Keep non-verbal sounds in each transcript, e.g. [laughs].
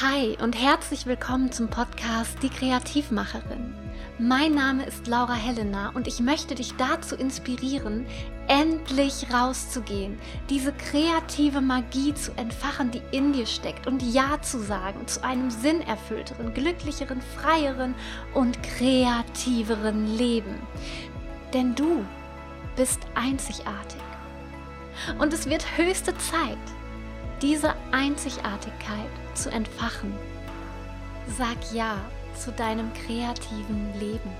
Hi und herzlich willkommen zum Podcast Die Kreativmacherin. Mein Name ist Laura Helena und ich möchte dich dazu inspirieren, endlich rauszugehen, diese kreative Magie zu entfachen, die in dir steckt und Ja zu sagen zu einem sinnerfüllteren, glücklicheren, freieren und kreativeren Leben. Denn du bist einzigartig. Und es wird höchste Zeit, diese Einzigartigkeit zu entfachen. Sag Ja zu deinem kreativen Leben.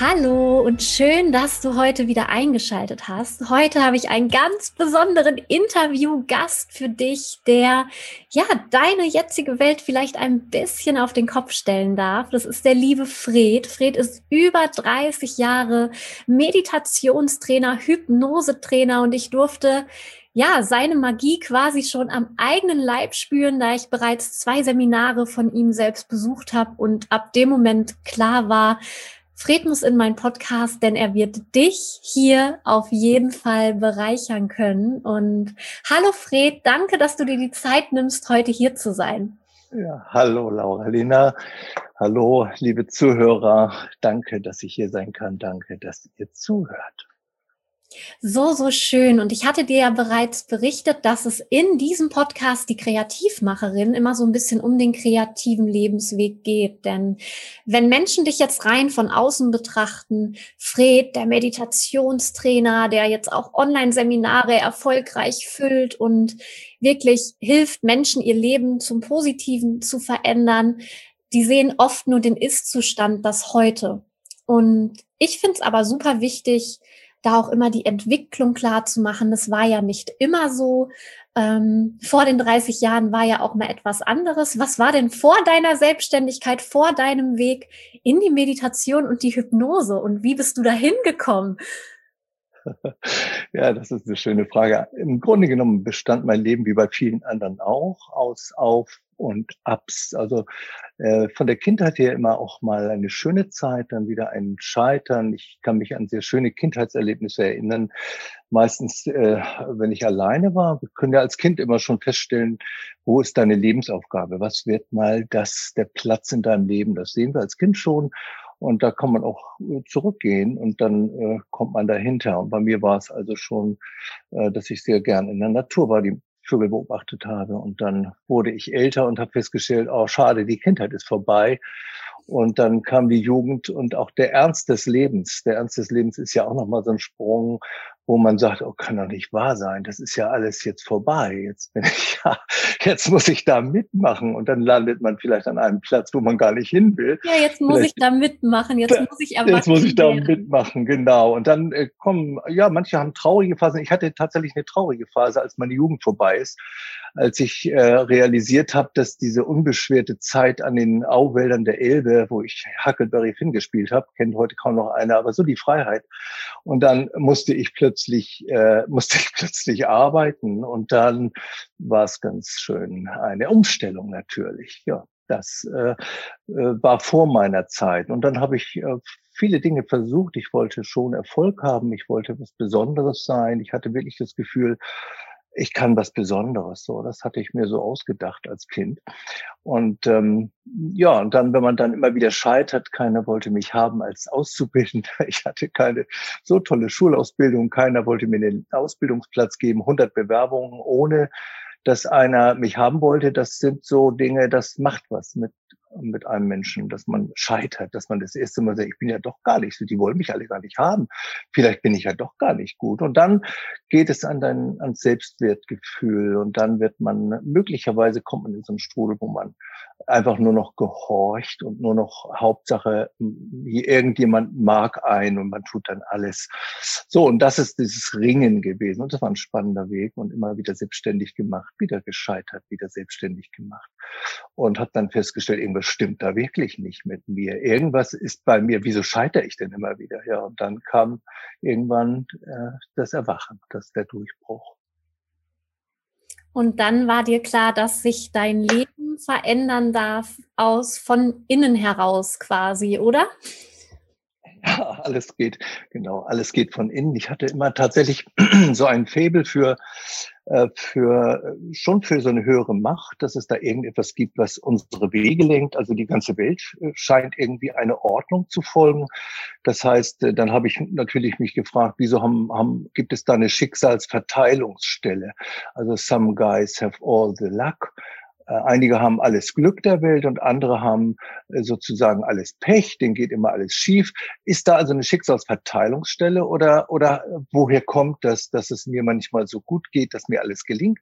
Hallo und schön, dass du heute wieder eingeschaltet hast. Heute habe ich einen ganz besonderen Interviewgast für dich, der ja deine jetzige Welt vielleicht ein bisschen auf den Kopf stellen darf. Das ist der liebe Fred. Fred ist über 30 Jahre Meditationstrainer, Hypnosetrainer und ich durfte ja, seine Magie quasi schon am eigenen Leib spüren, da ich bereits zwei Seminare von ihm selbst besucht habe und ab dem Moment klar war, Fred muss in meinen Podcast, denn er wird dich hier auf jeden Fall bereichern können. Und hallo Fred, danke, dass du dir die Zeit nimmst, heute hier zu sein. Ja, hallo Laura Lina. Hallo, liebe Zuhörer. Danke, dass ich hier sein kann. Danke, dass ihr zuhört. So, so schön. Und ich hatte dir ja bereits berichtet, dass es in diesem Podcast die Kreativmacherin immer so ein bisschen um den kreativen Lebensweg geht. Denn wenn Menschen dich jetzt rein von außen betrachten, Fred, der Meditationstrainer, der jetzt auch Online-Seminare erfolgreich füllt und wirklich hilft, Menschen ihr Leben zum Positiven zu verändern, die sehen oft nur den Ist-Zustand, das heute. Und ich finde es aber super wichtig, da auch immer die Entwicklung klar zu machen. Das war ja nicht immer so. Ähm, vor den 30 Jahren war ja auch mal etwas anderes. Was war denn vor deiner Selbstständigkeit, vor deinem Weg in die Meditation und die Hypnose? Und wie bist du da hingekommen? Ja, das ist eine schöne Frage. Im Grunde genommen bestand mein Leben wie bei vielen anderen auch aus Auf und Ups. Also äh, von der Kindheit her immer auch mal eine schöne Zeit, dann wieder ein Scheitern. Ich kann mich an sehr schöne Kindheitserlebnisse erinnern. Meistens, äh, wenn ich alleine war, wir können ja als Kind immer schon feststellen, wo ist deine Lebensaufgabe? Was wird mal das der Platz in deinem Leben? Das sehen wir als Kind schon. Und da kann man auch äh, zurückgehen und dann äh, kommt man dahinter. Und bei mir war es also schon, äh, dass ich sehr gern in der Natur war, die Vögel beobachtet habe. Und dann wurde ich älter und habe festgestellt, oh schade, die Kindheit ist vorbei. Und dann kam die Jugend und auch der Ernst des Lebens. Der Ernst des Lebens ist ja auch nochmal so ein Sprung, wo man sagt, oh, kann doch nicht wahr sein. Das ist ja alles jetzt vorbei. Jetzt bin ich [laughs] ja, jetzt muss ich da mitmachen. Und dann landet man vielleicht an einem Platz, wo man gar nicht hin will. Ja, jetzt muss vielleicht, ich da mitmachen. Jetzt muss ich aber. Jetzt muss ich da mitmachen, genau. Und dann äh, kommen, ja, manche haben traurige Phasen. Ich hatte tatsächlich eine traurige Phase, als meine Jugend vorbei ist als ich äh, realisiert habe, dass diese unbeschwerte Zeit an den Auwäldern der Elbe, wo ich Huckleberry Finn gespielt habe, kennt heute kaum noch einer, aber so die Freiheit. Und dann musste ich plötzlich, äh, [laughs] musste ich plötzlich arbeiten und dann war es ganz schön eine Umstellung natürlich. Ja, das äh, äh, war vor meiner Zeit. Und dann habe ich äh, viele Dinge versucht. Ich wollte schon Erfolg haben. Ich wollte was Besonderes sein. Ich hatte wirklich das Gefühl, ich kann was Besonderes. So, das hatte ich mir so ausgedacht als Kind. Und ähm, ja, und dann, wenn man dann immer wieder scheitert, keiner wollte mich haben als Auszubildender. [laughs] Ich hatte keine so tolle Schulausbildung, keiner wollte mir den Ausbildungsplatz geben, 100 Bewerbungen ohne dass einer mich haben wollte, das sind so Dinge, das macht was mit mit einem Menschen, dass man scheitert, dass man das erste Mal sagt, ich bin ja doch gar nicht so, die wollen mich alle gar nicht haben. Vielleicht bin ich ja doch gar nicht gut. Und dann geht es an dein, ans Selbstwertgefühl und dann wird man, möglicherweise kommt man in so einen Strudel, wo man einfach nur noch gehorcht und nur noch Hauptsache, irgendjemand mag ein und man tut dann alles. So, und das ist dieses Ringen gewesen. Und das war ein spannender Weg und immer wieder selbstständig gemacht, wieder gescheitert, wieder selbstständig gemacht. Und habe dann festgestellt, irgendwas stimmt da wirklich nicht mit mir. Irgendwas ist bei mir, wieso scheitere ich denn immer wieder? Ja, und dann kam irgendwann äh, das Erwachen, das der Durchbruch. Und dann war dir klar, dass sich dein Leben verändern darf aus von innen heraus quasi, oder? Ja, [laughs] alles geht, genau, alles geht von innen. Ich hatte immer tatsächlich [clears throat] so ein Faible für, äh, für, schon für so eine höhere Macht, dass es da irgendetwas gibt, was unsere Wege lenkt. Also die ganze Welt äh, scheint irgendwie eine Ordnung zu folgen. Das heißt, äh, dann habe ich natürlich mich gefragt, wieso haben, haben, gibt es da eine Schicksalsverteilungsstelle? Also some guys have all the luck äh, einige haben alles Glück der Welt und andere haben äh, sozusagen alles Pech, denen geht immer alles schief. Ist da also eine Schicksalsverteilungsstelle oder, oder woher kommt das, dass es mir manchmal so gut geht, dass mir alles gelingt?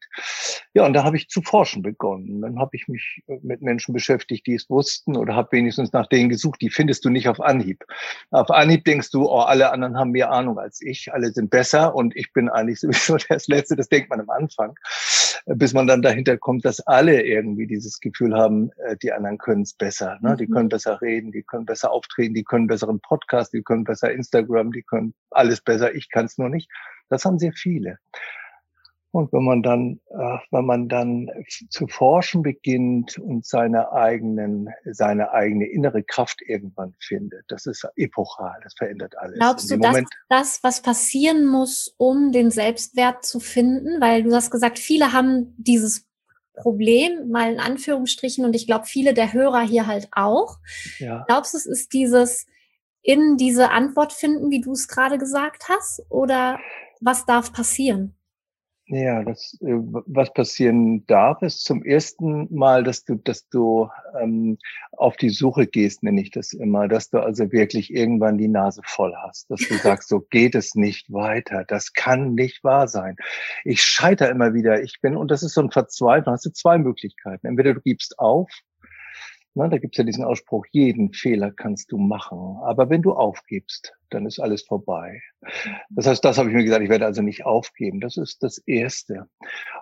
Ja, und da habe ich zu forschen begonnen. Dann habe ich mich äh, mit Menschen beschäftigt, die es wussten oder habe wenigstens nach denen gesucht, die findest du nicht auf Anhieb. Auf Anhieb denkst du, oh, alle anderen haben mehr Ahnung als ich, alle sind besser und ich bin eigentlich [laughs] sowieso das Letzte, das denkt man am Anfang, bis man dann dahinter kommt, dass alle irgendwie dieses Gefühl haben, äh, die anderen können es besser. Ne? Die mhm. können besser reden, die können besser auftreten, die können besseren Podcast, die können besser Instagram, die können alles besser. Ich kann es nur nicht. Das haben sehr viele. Und wenn man dann, äh, wenn man dann zu forschen beginnt und seine eigenen, seine eigene innere Kraft irgendwann findet, das ist epochal, das verändert alles. Glaubst du, dass das, was passieren muss, um den Selbstwert zu finden? Weil du hast gesagt, viele haben dieses Problem, mal in Anführungsstrichen, und ich glaube, viele der Hörer hier halt auch. Ja. Glaubst du, es ist dieses in diese Antwort finden, wie du es gerade gesagt hast? Oder was darf passieren? Ja, das, äh, was passieren darf, ist zum ersten Mal, dass du, dass du ähm, auf die Suche gehst, nenne ich das immer, dass du also wirklich irgendwann die Nase voll hast, dass du [laughs] sagst, so geht es nicht weiter, das kann nicht wahr sein. Ich scheitere immer wieder, ich bin, und das ist so ein Verzweiflung, hast du zwei Möglichkeiten. Entweder du gibst auf na, da gibt's ja diesen Ausspruch, jeden Fehler kannst du machen. Aber wenn du aufgibst, dann ist alles vorbei. Das heißt, das habe ich mir gesagt, ich werde also nicht aufgeben. Das ist das Erste.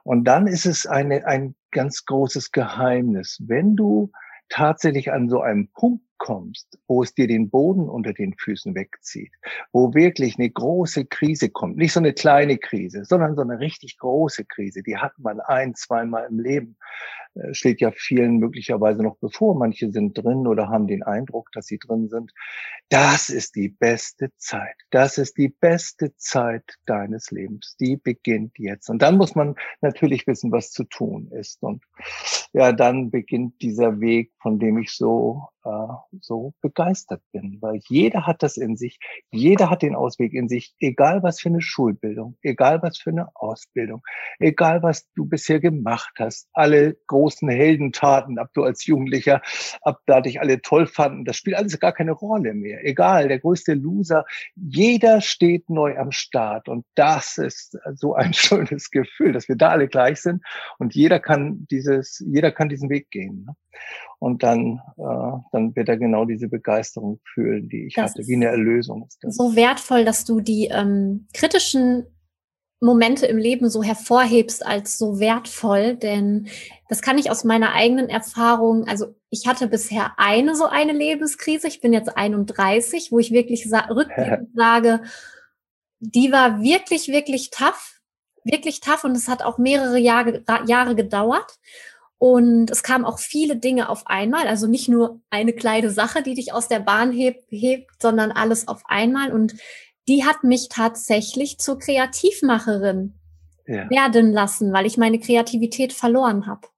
Und dann ist es eine, ein ganz großes Geheimnis. Wenn du tatsächlich an so einem Punkt kommst, wo es dir den Boden unter den Füßen wegzieht, wo wirklich eine große Krise kommt, nicht so eine kleine Krise, sondern so eine richtig große Krise, die hat man ein, zweimal im Leben, steht ja vielen möglicherweise noch bevor. Manche sind drin oder haben den Eindruck, dass sie drin sind. Das ist die beste Zeit. Das ist die beste Zeit deines Lebens. Die beginnt jetzt. Und dann muss man natürlich wissen, was zu tun ist. Und ja, dann beginnt dieser Weg, von dem ich so äh, so begeistert bin, weil jeder hat das in sich, jeder hat den Ausweg in sich, egal was für eine Schulbildung, egal was für eine Ausbildung, egal was du bisher gemacht hast, alle großen Heldentaten, ab du als Jugendlicher, ab da dich alle toll fanden, das spielt alles gar keine Rolle mehr. Egal, der größte Loser, jeder steht neu am Start und das ist so ein [laughs] schönes Gefühl, dass wir da alle gleich sind und jeder kann dieses, jeder kann diesen Weg gehen. Ne? Und dann, äh, dann wird er genau diese Begeisterung fühlen, die ich das hatte, wie eine Erlösung. Ist das. So wertvoll, dass du die ähm, kritischen Momente im Leben so hervorhebst als so wertvoll, denn das kann ich aus meiner eigenen Erfahrung, also ich hatte bisher eine so eine Lebenskrise, ich bin jetzt 31, wo ich wirklich sa [laughs] rückblickend sage, die war wirklich, wirklich tough, wirklich tough und es hat auch mehrere Jahre, Jahre gedauert. Und es kamen auch viele Dinge auf einmal, also nicht nur eine kleine Sache, die dich aus der Bahn hebt, hebt, sondern alles auf einmal. Und die hat mich tatsächlich zur Kreativmacherin ja. werden lassen, weil ich meine Kreativität verloren habe.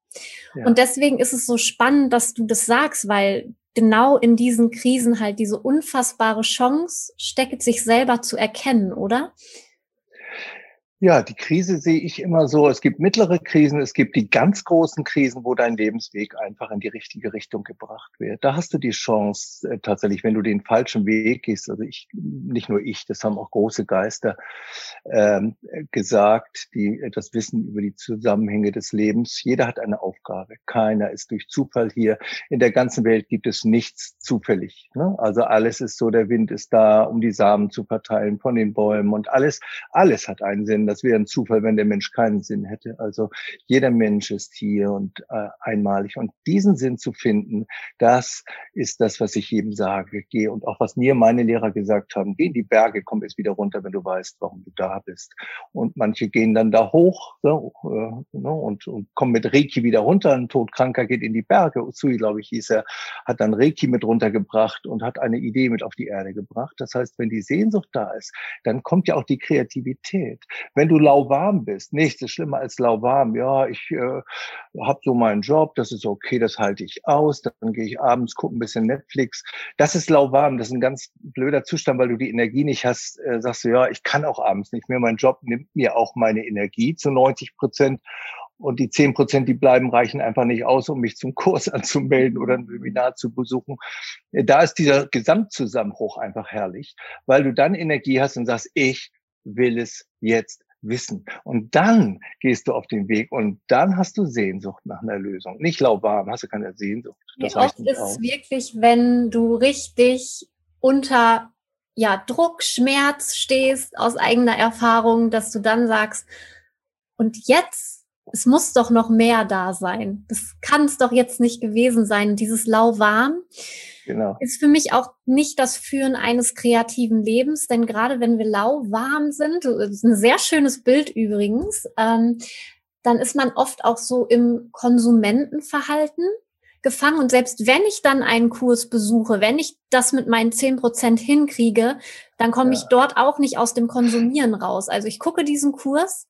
Ja. Und deswegen ist es so spannend, dass du das sagst, weil genau in diesen Krisen halt diese unfassbare Chance steckt, sich selber zu erkennen, oder? Ja, die Krise sehe ich immer so. Es gibt mittlere Krisen, es gibt die ganz großen Krisen, wo dein Lebensweg einfach in die richtige Richtung gebracht wird. Da hast du die Chance äh, tatsächlich, wenn du den falschen Weg gehst. Also ich, nicht nur ich, das haben auch große Geister ähm, gesagt, die etwas wissen über die Zusammenhänge des Lebens. Jeder hat eine Aufgabe. Keiner ist durch Zufall hier. In der ganzen Welt gibt es nichts zufällig. Ne? Also alles ist so, der Wind ist da, um die Samen zu verteilen von den Bäumen und alles, alles hat einen Sinn Das wäre ein Zufall, wenn der Mensch keinen Sinn hätte. Also jeder Mensch ist hier und äh, einmalig. Und diesen Sinn zu finden, das ist das, was ich jedem sage. Geh und auch was mir meine Lehrer gesagt haben, geh in die Berge, komm jetzt wieder runter, wenn du weißt, warum du da bist. Und manche gehen dann da hoch so, äh, ne, und, und kommen mit Reiki wieder runter. Ein Todkranker geht in die Berge. Usui, glaube ich, hieß er, hat dann Reiki mit runtergebracht und hat eine Idee mit auf die Erde gebracht. Das heißt, wenn die Sehnsucht da ist, dann kommt ja auch die Kreativität. Wenn du lauwarm bist, nichts ist schlimmer als lauwarm. Ja, ich äh, habe so meinen Job, das ist okay, das halte ich aus. Dann gehe ich abends, gucke ein bisschen Netflix. Das ist lauwarm, das ist ein ganz blöder Zustand, weil du die Energie nicht hast. Äh, sagst du, ja, ich kann auch abends nicht mehr. Mein Job nimmt mir auch meine Energie zu 90 Prozent. Und die zehn Prozent, die bleiben, reichen einfach nicht aus, um mich zum Kurs [laughs] anzumelden oder ein Webinar zu besuchen. Da ist dieser Gesamtzusammenbruch einfach herrlich, weil du dann Energie hast und sagst, ich will es jetzt wissen. Und dann gehst du auf den Weg und dann hast du Sehnsucht nach einer Lösung. Nicht lauwarm, hast du keine Sehnsucht. Das Wie oft ist es wirklich, wenn du richtig unter ja, Druck, Schmerz stehst aus eigener Erfahrung, dass du dann sagst, und jetzt es muss doch noch mehr da sein. Das kann es doch jetzt nicht gewesen sein. Dieses lauwarm genau. ist für mich auch nicht das Führen eines kreativen Lebens, denn gerade wenn wir lauwarm sind, das ist ein sehr schönes Bild übrigens, ähm, dann ist man oft auch so im Konsumentenverhalten gefangen. Und selbst wenn ich dann einen Kurs besuche, wenn ich das mit meinen zehn Prozent hinkriege, dann komme ja. ich dort auch nicht aus dem Konsumieren raus. Also ich gucke diesen Kurs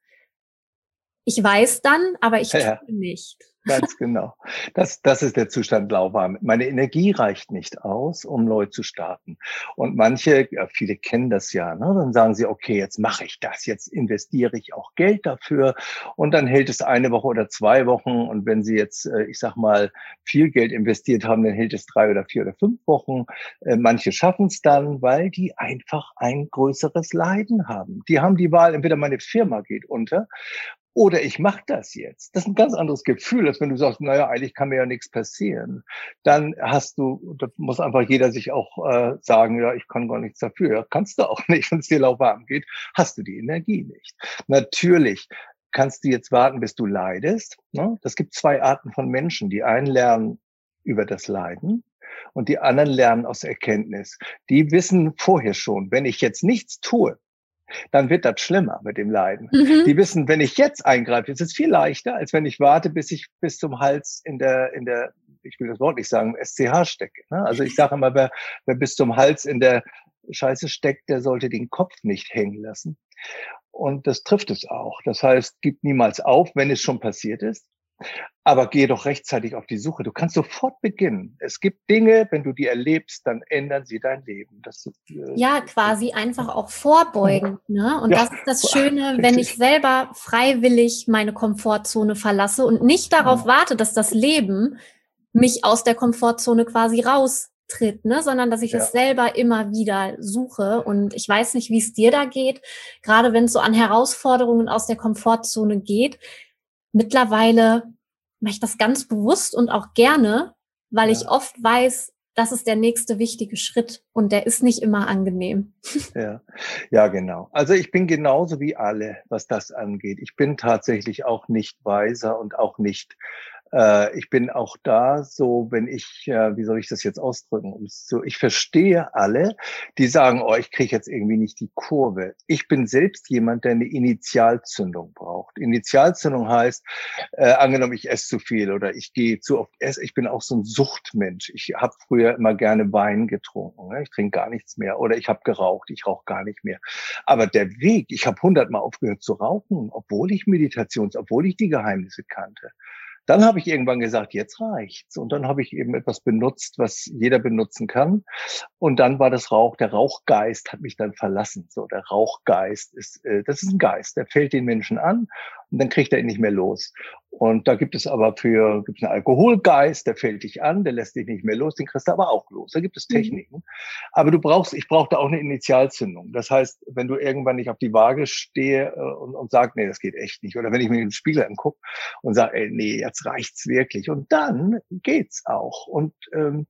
ich weiß dann, aber ich [laughs] ja, tue nicht. Ganz genau. Das, das ist der Zustand lauwarm. Meine Energie reicht nicht aus, um neu zu starten. Und manche, viele kennen das ja, ne? dann sagen sie, okay, jetzt mache ich das, jetzt investiere ich auch Geld dafür. Und dann hält es eine Woche oder zwei Wochen. Und wenn sie jetzt, äh, ich sag mal, viel Geld investiert haben, dann hält es drei oder vier oder fünf Wochen. Äh, manche schaffen es dann, weil die einfach ein größeres Leiden haben. Die haben die Wahl, entweder meine Firma geht unter oder ich mache das jetzt. Das ist ein ganz anderes Gefühl, als wenn du sagst, naja, eigentlich kann mir ja nichts passieren. Dann hast du, da muss einfach jeder sich auch äh, sagen, ja, ich kann gar nichts dafür. Kannst du auch [laughs] nicht, wenn es dir lauwarm geht, hast du die Energie nicht. Natürlich kannst du jetzt warten, bis du leidest. Ne? Das gibt zwei Arten von Menschen. Die einen lernen über das Leiden und die anderen lernen aus Erkenntnis. Die wissen vorher schon, wenn ich jetzt nichts tue, dann wird das schlimmer mit dem Leiden. Mhm. Die wissen, wenn ich jetzt eingreife, ist es viel leichter, als wenn ich warte, bis ich bis zum Hals in der, in der, ich will das Wort nicht sagen, SCH stecke. Ne? Also ich sage immer, wer, wer bis zum Hals in der Scheiße steckt, der sollte den Kopf nicht hängen lassen. Und das trifft es auch. Das heißt, gib niemals auf, wenn es schon passiert ist. Aber gehe doch rechtzeitig auf die Suche. Du kannst sofort beginnen. Es gibt Dinge, wenn du die erlebst, dann ändern sie dein Leben. Das ist, äh, ja, quasi einfach auch vorbeugen. [laughs] Ne? Und ja. das ist das Schöne, wenn ich selber freiwillig meine Komfortzone verlasse und nicht darauf warte, dass das Leben mich aus der Komfortzone quasi raustritt, ne? sondern dass ich ja. es selber immer wieder suche. Und ich weiß nicht, wie es dir da geht, gerade wenn es so an Herausforderungen aus der Komfortzone geht mittlerweile mache ich das ganz bewusst und auch gerne, weil ja. ich oft weiß, das ist der nächste wichtige Schritt und der ist nicht immer angenehm. [laughs] Ja, ja, genau. Also ich bin genauso wie alle, was das angeht. Ich bin tatsächlich auch nicht weiser und auch nicht äh, ich bin auch da so, wenn ich, äh, wie soll ich das jetzt ausdrücken? So, ich verstehe alle, die sagen, oh, ich kriege jetzt irgendwie nicht die Kurve. Ich bin selbst jemand, der eine Initialzündung braucht. Initialzündung heißt, äh, angenommen, ich esse zu viel oder ich gehe zu oft essen. Ich bin auch so ein Suchtmensch. Ich habe früher immer gerne Wein getrunken. Ne? Ich trinke gar nichts mehr. Oder ich habe geraucht. Ich rauche gar nicht mehr. Aber der Weg, ich habe hundertmal aufgehört zu rauchen, obwohl ich Meditations, obwohl ich die Geheimnisse kannte. Dann habe ich irgendwann gesagt, jetzt reicht's. Und dann habe ich eben etwas benutzt, was jeder benutzen kann. Und dann war das Rauch, der Rauchgeist hat mich dann verlassen. So, der Rauchgeist ist, äh, das ist ein Geist, der fällt den Menschen an und dann kriegt er ihn nicht mehr los. Und da gibt es aber für, gibt es einen Alkoholgeist, der fällt dich an, der lässt dich nicht mehr los, den kriegst du aber auch los. Da gibt es mhm. Techniken. Aber du brauchst, ich brauchte auch eine Initialzündung. Das heißt, wenn du irgendwann nicht auf die Waage stehe äh, und, und sagst, nee, das geht echt nicht. Oder wenn ich mir den Spiegel angucke und sage, ey, nee, jetzt reicht's wirklich. Und dann geht's auch. Und ähm,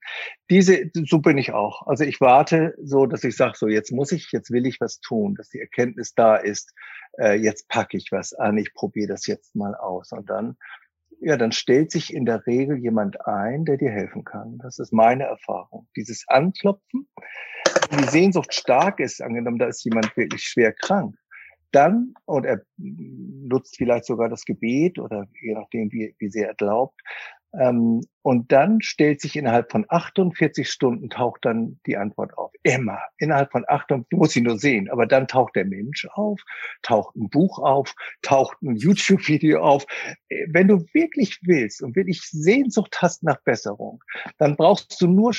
diese, so bin ich auch. Also ich warte so, dass ich sage, so jetzt muss ich, jetzt will ich was tun, dass die Erkenntnis da ist, äh, jetzt packe ich was an, ich probiere das jetzt mal aus. Und dann, ja, dann stellt sich in der Regel jemand ein, der dir helfen kann. Das ist meine Erfahrung. Dieses Anklopfen, wenn die Sehnsucht stark ist, angenommen, da ist jemand wirklich schwer krank, dann, und er nutzt vielleicht sogar das Gebet oder je nachdem, wie, wie sehr er glaubt, ähm, und dann stellt sich innerhalb von 48 Stunden taucht dann die Antwort auf. Immer. Innerhalb von 48, du musst sie nur sehen, aber dann taucht der Mensch auf, taucht ein Buch auf, taucht ein YouTube-Video auf. Äh, wenn du wirklich willst und wirklich Sehnsucht hast nach Besserung, dann brauchst du nur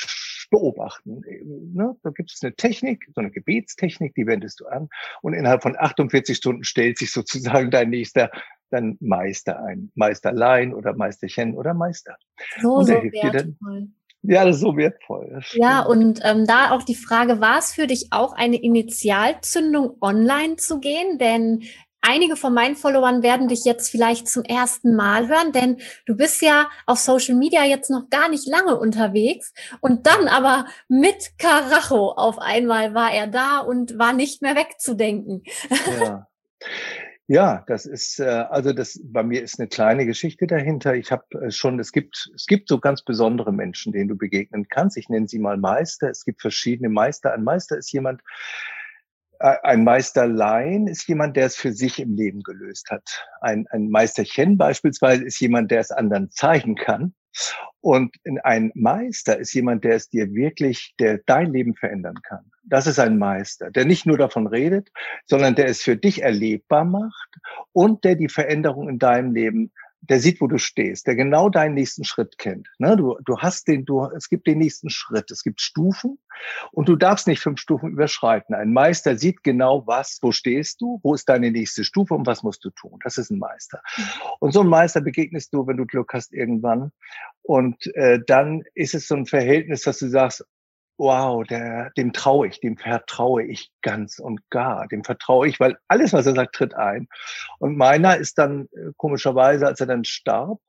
beobachten. Äh, ne? Da gibt es eine Technik, so eine Gebetstechnik, die wendest du an und innerhalb von 48 Stunden stellt sich sozusagen dein nächster dann Meister ein. Meisterlein oder Meisterchen oder Meister. So, so wertvoll. Ja, das ist so wertvoll. Ja, und ähm, da auch die Frage, war es für dich auch eine Initialzündung, online zu gehen? Denn einige von meinen Followern werden dich jetzt vielleicht zum ersten Mal hören, denn du bist ja auf Social Media jetzt noch gar nicht lange unterwegs und dann aber mit Karacho auf einmal war er da und war nicht mehr wegzudenken. Ja. Ja, das ist äh, also das bei mir ist eine kleine Geschichte dahinter. Ich habe äh, schon es gibt es gibt so ganz besondere Menschen, denen du begegnen kannst. Ich nenne sie mal Meister. Es gibt verschiedene Meister. Ein Meister ist jemand äh, ein Meisterlein ist jemand, der es für sich im Leben gelöst hat. Ein, ein Meisterchen beispielsweise ist jemand, der es anderen zeigen kann. Und ein Meister ist jemand, der es dir wirklich, der dein Leben verändern kann. Das ist ein Meister, der nicht nur davon redet, sondern der es für dich erlebbar macht und der die Veränderung in deinem Leben der sieht, wo du stehst, der genau deinen nächsten Schritt kennt. Ne? Du, du hast den, du, es gibt den nächsten Schritt, es gibt Stufen und du darfst nicht fünf Stufen überschreiten. Ein Meister sieht genau, was, wo stehst du, wo ist deine nächste Stufe und was musst du tun. Das ist ein Meister. Mhm. Und so ein Meister begegnest du, wenn du Glück hast, irgendwann. Und äh, dann ist es so ein Verhältnis, dass du sagst, wow, der, dem traue ich, dem vertraue ich ganz und gar, dem vertraue ich, weil alles, was er sagt, tritt ein. Und meiner ist dann äh, komischerweise, als er dann starb,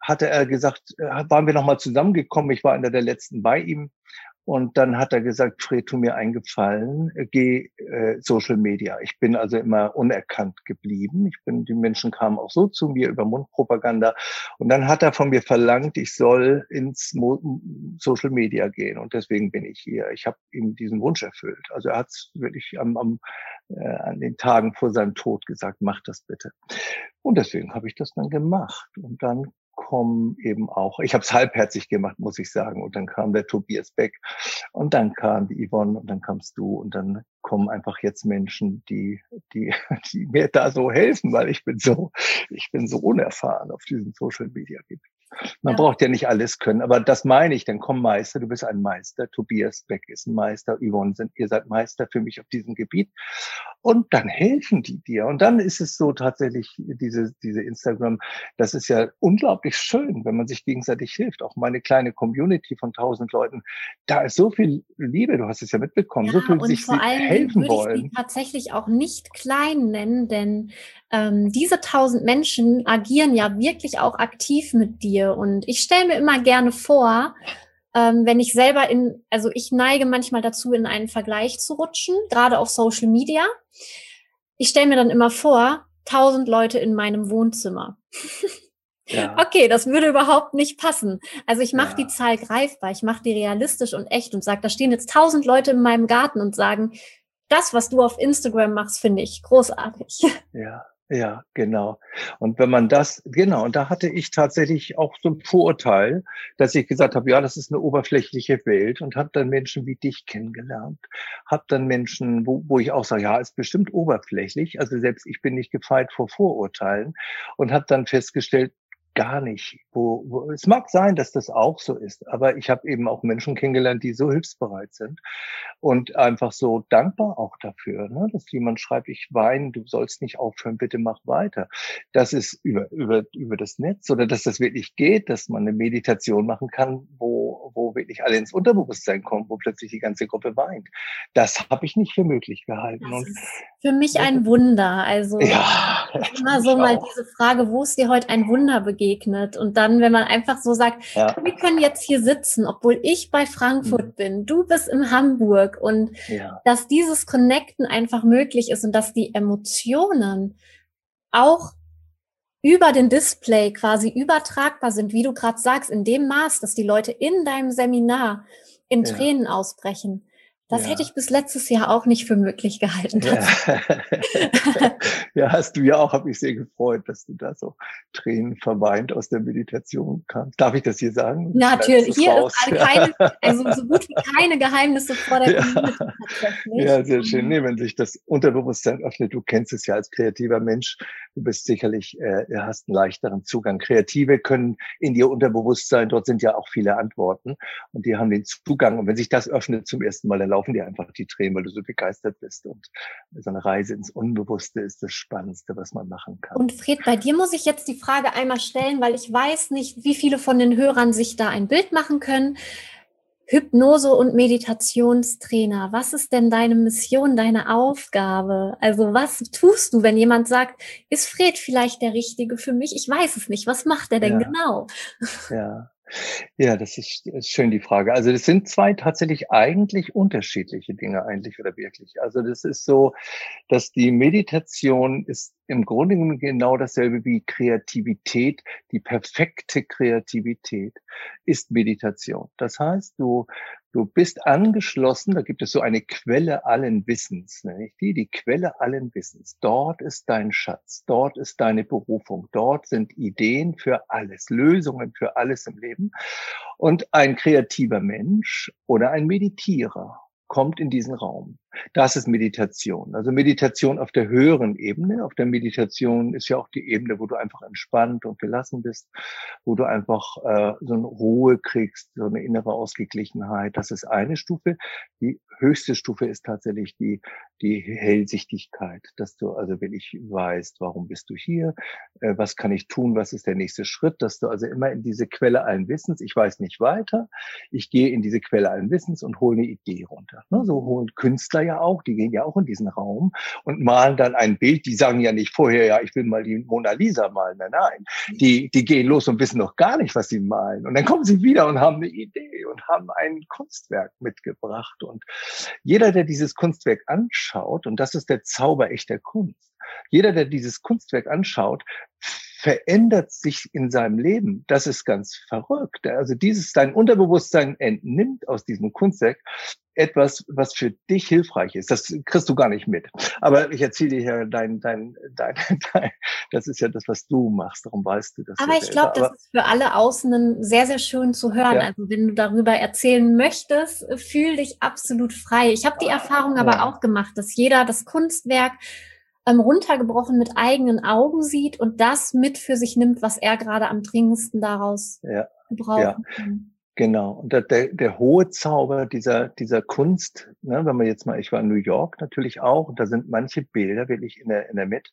hatte er gesagt, äh, waren wir nochmal zusammengekommen, ich war einer der letzten bei ihm und dann hat er gesagt, Fred, tu mir eingefallen, geh äh, Social Media. Ich bin also immer unerkannt geblieben. Ich bin, die Menschen kamen auch so zu mir über Mundpropaganda. Und dann hat er von mir verlangt, ich soll ins Mo Social Media gehen. Und deswegen bin ich hier. Ich habe ihm diesen Wunsch erfüllt. Also er hat es wirklich am, am, äh, an den Tagen vor seinem Tod gesagt, mach das bitte. Und deswegen habe ich das dann gemacht. Und dann kommen eben auch, ich habe es halbherzig gemacht, muss ich sagen. Und dann kam der Tobias Beck und dann kam die Yvonne und dann kamst du und dann kommen einfach jetzt Menschen, die, die, [laughs] die mir da so helfen, weil ich bin so, ich bin so unerfahren auf diesem Social Media Gebiet. Man ja. braucht ja nicht alles können, aber das meine ich, dann komm Meister, du bist ein Meister, Tobias Beck ist ein Meister, Yvonne sind, ihr seid Meister für mich auf diesem Gebiet. Und dann helfen die dir. Und dann ist es so tatsächlich diese, diese Instagram, das ist ja unglaublich schön, wenn man sich gegenseitig hilft, auch meine kleine Community von tausend Leuten, da ist so viel Liebe, du hast es ja mitbekommen, ja, so viel sich vor allem helfen würde wollen. Ich sie tatsächlich auch nicht klein nennen, denn ähm, diese tausend Menschen agieren ja wirklich auch aktiv mit dir. Und ich stelle mir immer gerne vor, ähm, wenn ich selber in, also ich neige manchmal dazu, in einen Vergleich zu rutschen, gerade auf Social Media. Ich stelle mir dann immer vor, tausend Leute in meinem Wohnzimmer. Ja. [laughs] Okay, das würde überhaupt nicht passen. Also ich mache ja. die Zahl greifbar, ich mache die realistisch und echt und sage, da stehen jetzt tausend Leute in meinem Garten und sagen, das, was du auf Instagram machst, finde ich großartig. Ja. Ja, genau. Und wenn man das, genau, und da hatte ich tatsächlich auch so ein Vorurteil, dass ich gesagt habe, ja, das ist eine oberflächliche Welt und habe dann Menschen wie dich kennengelernt, habe dann Menschen, wo, wo ich auch sage, ja, ist bestimmt oberflächlich, also selbst ich bin nicht gefeit vor Vorurteilen und habe dann festgestellt, gar nicht. Wo, wo, es mag sein, dass das auch so ist, aber ich habe eben auch Menschen kennengelernt, die so hilfsbereit sind und einfach so dankbar auch dafür, ne? dass jemand schreibt, ich weine, du sollst nicht aufhören, bitte mach weiter. Das ist über, über, über das Netz oder dass das wirklich geht, dass man eine Meditation machen kann, wo, wo wirklich alle ins Unterbewusstsein kommen, wo plötzlich die ganze Gruppe weint. Das habe ich nicht für möglich gehalten. Das ist für mich ein Wunder. Also ja [laughs] immer so mal diese Frage, wo ist dir heute ein Wunder begegnet? Und dann, wenn man einfach so sagt, ja. wir können jetzt hier sitzen, obwohl ich bei Frankfurt mhm. bin, du bist in Hamburg und ja. dass dieses Connecten einfach möglich ist und dass die Emotionen auch über den Display quasi übertragbar sind, wie du gerade sagst, in dem Maß, dass die Leute in deinem Seminar in ja. Tränen ausbrechen. Das ja. hätte ich bis letztes Jahr auch nicht für möglich gehalten. Ja, [laughs] ja hast du ja auch, habe ich sehr gefreut, dass du da so Tränen verweint aus der Meditation kamst. Darf ich das hier sagen? Natürlich, hier raus. ist keine, [laughs] also so gut wie keine Geheimnisse vor der ja. Ja, sehr schön. Nee, wenn sich das Unterbewusstsein öffnet, du kennst es ja als kreativer Mensch, du bist sicherlich, äh, hast einen leichteren Zugang. Kreative können in ihr Unterbewusstsein, dort sind ja auch viele Antworten und die haben den Zugang. Und wenn sich das öffnet zum ersten Mal, dann laufen dir einfach die Tränen, weil du so begeistert bist. Und so eine Reise ins Unbewusste ist das Spannendste, was man machen kann. Und Fred, bei dir muss ich jetzt die Frage einmal stellen, weil ich weiß nicht, wie viele von den Hörern sich da ein Bild machen können. Hypnose- und Meditationstrainer. Was ist denn deine Mission, deine Aufgabe? Also was tust du, wenn jemand sagt, ist Fred vielleicht der Richtige für mich? Ich weiß es nicht. Was macht er denn ja. genau? Ja. Ja, das ist, ist schön die Frage. Also das sind zwei tatsächlich eigentlich unterschiedliche Dinge eigentlich oder wirklich. Also das ist so, dass die Meditation ist im Grunde genommen genau dasselbe wie Kreativität. Die perfekte Kreativität ist Meditation. Das heißt, du Du bist angeschlossen, da gibt es so eine Quelle allen Wissens, nenne ich die, die Quelle allen Wissens. Dort ist dein Schatz, dort ist deine Berufung, dort sind Ideen für alles, Lösungen für alles im Leben. Und ein kreativer Mensch oder ein Meditierer kommt in diesen Raum. Das ist Meditation. Also Meditation auf der höheren Ebene. Auf der Meditation ist ja auch die Ebene, wo du einfach entspannt und gelassen bist, wo du einfach äh, so eine Ruhe kriegst, so eine innere Ausgeglichenheit. Das ist eine Stufe. Die höchste Stufe ist tatsächlich die, die Hellsichtigkeit, dass du also wirklich weißt, warum bist du hier, äh, was kann ich tun, was ist der nächste Schritt, dass du also immer in diese Quelle allen Wissens, ich weiß nicht weiter, ich gehe in diese Quelle allen Wissens und hole eine Idee runter. Ne? So holen Künstler ja auch, die gehen ja auch in diesen Raum und malen dann ein Bild. Die sagen ja nicht vorher, ja, ich will mal die Mona Lisa malen. Nein, nein. Die, die gehen los und wissen noch gar nicht, was sie malen. Und dann kommen sie wieder und haben eine Idee und haben ein Kunstwerk mitgebracht. Und jeder, der dieses Kunstwerk anschaut, und das ist der Zauber echter Kunst, jeder, der dieses Kunstwerk anschaut, verändert sich in seinem Leben. Das ist ganz verrückt. Also dieses, dein Unterbewusstsein entnimmt aus diesem Kunstwerk etwas, was für dich hilfreich ist. Das kriegst du gar nicht mit. Aber ich erzähle dir ja dein, dein, dein, [laughs] dein, das ist ja das, was du machst. Darum weißt du das. Aber ich glaube, das ist für alle Außenen sehr, sehr schön zu hören. Ja. Also wenn du darüber erzählen möchtest, fühl dich absolut frei. Ich habe die Erfahrung aber ja. auch gemacht, dass jeder das Kunstwerk ähm, runtergebrochen mit eigenen Augen sieht und das mit für sich nimmt, was er gerade am dringendsten daraus ja. gebrauchen ja. kann. Genau. Und der, der, der hohe Zauber dieser, dieser Kunst, ne, wenn man jetzt mal, ich war in New York natürlich auch, und da sind manche Bilder wirklich in der, in der Mitte.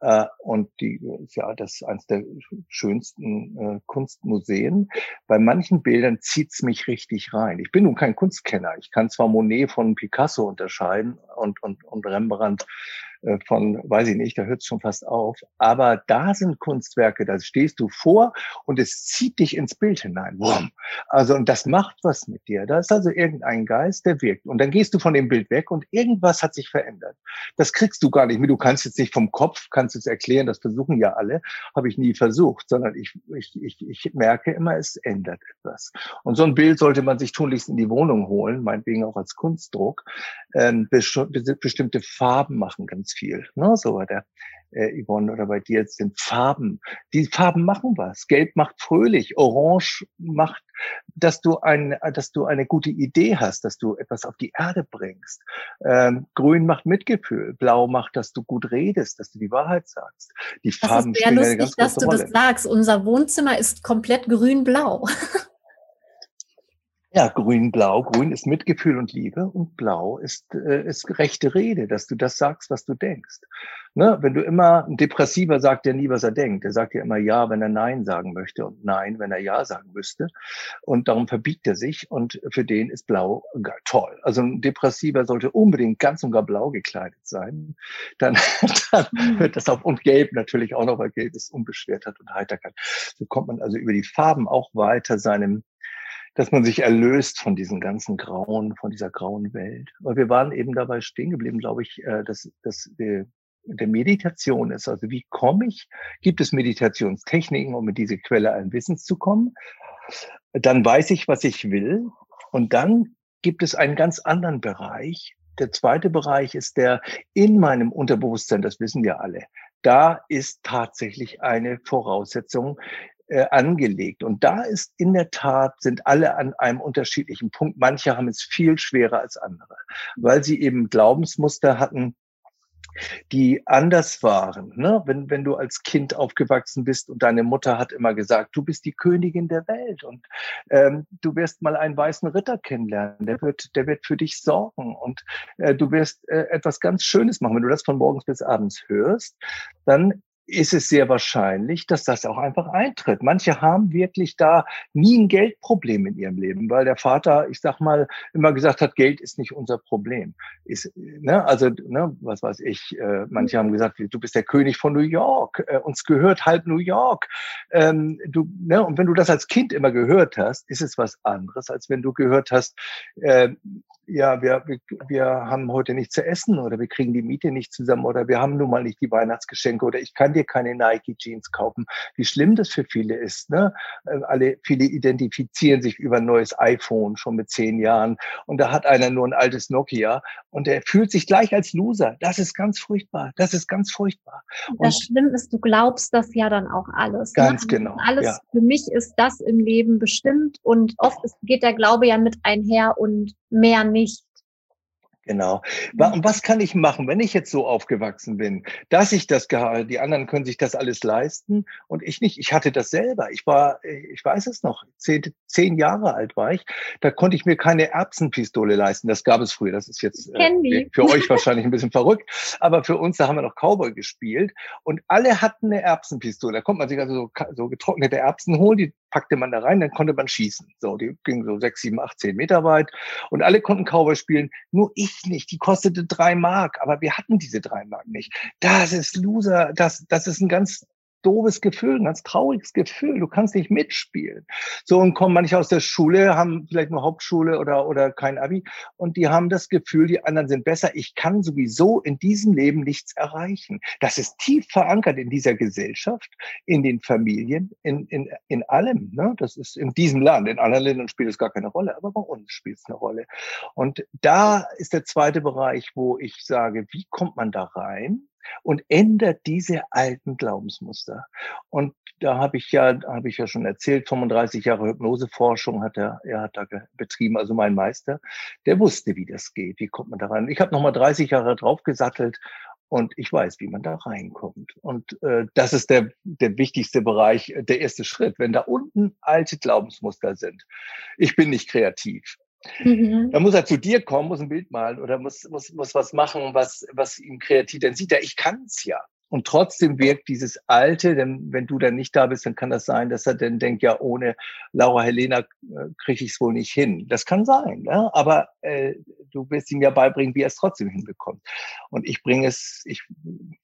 Äh, und die, ja, das ist eines der schönsten äh, Kunstmuseen. Bei manchen Bildern zieht's mich richtig rein. Ich bin nun kein Kunstkenner. Ich kann zwar Monet von Picasso unterscheiden und, und, und Rembrandt von, weiß ich nicht, da hört es schon fast auf. Aber da sind Kunstwerke, da stehst du vor und es zieht dich ins Bild hinein. Wumm. Also, und das macht was mit dir. Da ist also irgendein Geist, der wirkt. Und dann gehst du von dem Bild weg und irgendwas hat sich verändert. Das kriegst du gar nicht mit. Du kannst jetzt nicht vom Kopf, kannst es erklären, das versuchen ja alle, habe ich nie versucht, sondern ich, ich, ich, ich merke immer, es ändert etwas. Und so ein Bild sollte man sich tunlichst in die Wohnung holen, meinetwegen auch als Kunstdruck. Ähm, bestimmte Farben machen ganz viel. Ne? So bei der äh, Yvonne oder bei dir sind Farben. Die Farben machen was. Gelb macht fröhlich, Orange macht, dass du ein, dass du eine gute Idee hast, dass du etwas auf die Erde bringst. Ähm, Grün macht Mitgefühl, Blau macht, dass du gut redest, dass du die Wahrheit sagst. Die das Farben ist sehr lustig, dass du Rolle. das sagst. Unser Wohnzimmer ist komplett grün-blau. [laughs] Ja, grün-blau. Grün ist Mitgefühl und Liebe und blau ist, äh, ist rechte Rede, dass du das sagst, was du denkst. Ne? Wenn du immer, ein Depressiver sagt ja nie, was er denkt. Er sagt ja immer Ja, wenn er Nein sagen möchte und Nein, wenn er Ja sagen müsste. Und darum verbiegt er sich und für den ist blau toll. Also ein Depressiver sollte unbedingt ganz und gar blau gekleidet sein. Dann, [laughs] dann mhm. wird das auf und gelb natürlich auch noch, weil gelb ist Unbeschwertheit und Heiterkeit. So kommt man also über die Farben auch weiter seinem dass man sich erlöst von diesen ganzen grauen, von dieser grauen Welt. Und wir waren eben dabei stehen geblieben, glaube ich, äh, dass, dass der, Meditation ist. Also wie komme ich? Gibt es Meditationstechniken, um in diese Quelle allen Wissens zu kommen? Dann weiß ich, was ich will. Und dann gibt es einen ganz anderen Bereich. Der zweite Bereich ist der in meinem Unterbewusstsein, das wissen wir alle. Da ist tatsächlich eine Voraussetzung, äh, angelegt. Und da ist in der Tat, sind alle an einem unterschiedlichen Punkt. Manche haben es viel schwerer als andere, weil sie eben Glaubensmuster hatten, die anders waren. Ne? Wenn, wenn du als Kind aufgewachsen bist und deine Mutter hat immer gesagt, du bist die Königin der Welt und ähm, du wirst mal einen weißen Ritter kennenlernen, der wird, der wird für dich sorgen und äh, du wirst äh, etwas ganz Schönes machen. Wenn du das von morgens bis abends hörst, dann ist es sehr wahrscheinlich, dass das auch einfach eintritt. Manche haben wirklich da nie ein Geldproblem in ihrem Leben, weil der Vater, ich sag mal, immer gesagt hat, Geld ist nicht unser Problem. Ist, ne, also, ne, was weiß ich, äh, manche haben gesagt, du bist der König von New York, äh, uns gehört halb New York. Ähm, du, ne, und wenn du das als Kind immer gehört hast, ist es was anderes, als wenn du gehört hast, äh, ja, wir, wir, wir haben heute nichts zu essen oder wir kriegen die Miete nicht zusammen oder wir haben nun mal nicht die Weihnachtsgeschenke oder ich kann dir keine Nike Jeans kaufen. Wie schlimm das für viele ist. Ne? Ähm, alle, viele identifizieren sich über ein neues iPhone schon mit zehn Jahren und da hat einer nur ein altes Nokia und der fühlt sich gleich als Loser. Das ist ganz furchtbar. Das ist ganz furchtbar. Und das Schlimme ist, du glaubst das ja dann auch alles. Ne? Ganz ne? genau. Alles ja. für mich ist das im Leben bestimmt und oft ist, geht der Glaube ja mit einher und mehr nicht. Genau. Und was kann ich machen, wenn ich jetzt so aufgewachsen bin, dass ich das, die anderen können sich das alles leisten und ich nicht. Ich hatte das selber. Ich war, ich weiß es noch, zehn, zehn Jahre alt war ich. Da konnte ich mir keine Erbsenpistole leisten. Das gab es früher. Das ist jetzt äh, für euch wahrscheinlich ein bisschen verrückt. Aber für uns, da haben wir noch Cowboy gespielt und alle hatten eine Erbsenpistole. Da konnte man sich also so, so getrocknete Erbsen holen, die packte man da rein, dann konnte man schießen. So, die ging so sechs, sieben, acht, zehn Meter weit und alle konnten Cowboy spielen. Nur ich nicht. Die kostete drei Mark, aber wir hatten diese drei Mark nicht. Das ist Loser. Das, das ist ein ganz doofes Gefühl, ein ganz trauriges Gefühl. Du kannst nicht mitspielen. So und kommen manche aus der Schule, haben vielleicht nur Hauptschule oder, oder kein Abi und die haben das Gefühl, die anderen sind besser. Ich kann sowieso in diesem Leben nichts erreichen. Das ist tief verankert in dieser Gesellschaft, in den Familien, in, in, in allem. Ne? Das ist in diesem Land. In anderen Ländern spielt es gar keine Rolle, aber bei uns spielt es eine Rolle. Und da ist der zweite Bereich, wo ich sage, wie kommt man da rein? Und ändert diese alten Glaubensmuster. Und da habe ich ja, habe ich ja schon erzählt, 35 Jahre Hypnoseforschung hat er, er hat da betrieben, also mein Meister, der wusste, wie das geht, wie kommt man da rein. Ich habe nochmal 30 Jahre draufgesattelt und ich weiß, wie man da reinkommt. Und äh, das ist der, der wichtigste Bereich, der erste Schritt, wenn da unten alte Glaubensmuster sind. Ich bin nicht kreativ. Mhm. Dann muss er zu dir kommen, muss ein Bild malen oder muss, muss, muss was machen, was, was ihm kreativ, dann sieht er, ich kann es ja. Und trotzdem wirkt dieses Alte, denn wenn du dann nicht da bist, dann kann das sein, dass er dann denkt, ja, ohne Laura Helena äh, kriege ich es wohl nicht hin. Das kann sein, ne? aber äh, du wirst ihm ja beibringen, wie er es trotzdem hinbekommt. Und ich bringe es, ich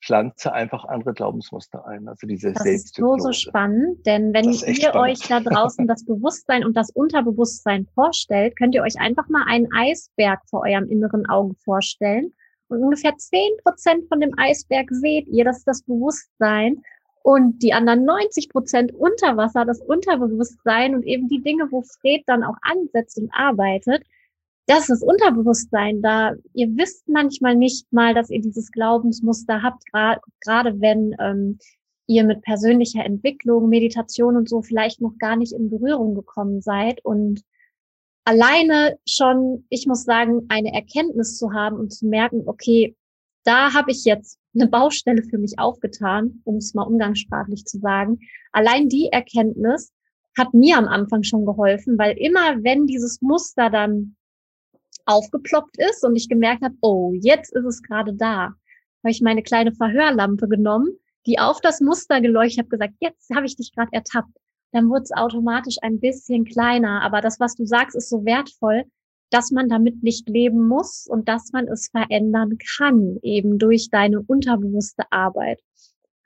pflanze einfach andere Glaubensmuster ein. Also diese Das ist so, so spannend, denn wenn ihr spannend. euch da draußen das Bewusstsein und das Unterbewusstsein vorstellt, könnt ihr euch einfach mal einen Eisberg vor eurem inneren Auge vorstellen ungefähr zehn Prozent von dem Eisberg seht ihr, das ist das Bewusstsein. Und die anderen 90 Prozent unter Wasser, das Unterbewusstsein und eben die Dinge, wo Fred dann auch ansetzt und arbeitet, das ist das Unterbewusstsein da. Ihr wisst manchmal nicht mal, dass ihr dieses Glaubensmuster habt, gerade wenn ähm, ihr mit persönlicher Entwicklung, Meditation und so vielleicht noch gar nicht in Berührung gekommen seid und alleine schon, ich muss sagen, eine Erkenntnis zu haben und zu merken, okay, da habe ich jetzt eine Baustelle für mich aufgetan, um es mal umgangssprachlich zu sagen. Allein die Erkenntnis hat mir am Anfang schon geholfen, weil immer wenn dieses Muster dann aufgeploppt ist und ich gemerkt habe, oh, jetzt ist es gerade da, habe ich meine kleine Verhörlampe genommen, die auf das Muster geleuchtet, habe gesagt, jetzt habe ich dich gerade ertappt. Dann wurde es automatisch ein bisschen kleiner. Aber das, was du sagst, ist so wertvoll, dass man damit nicht leben muss und dass man es verändern kann, eben durch deine unterbewusste Arbeit.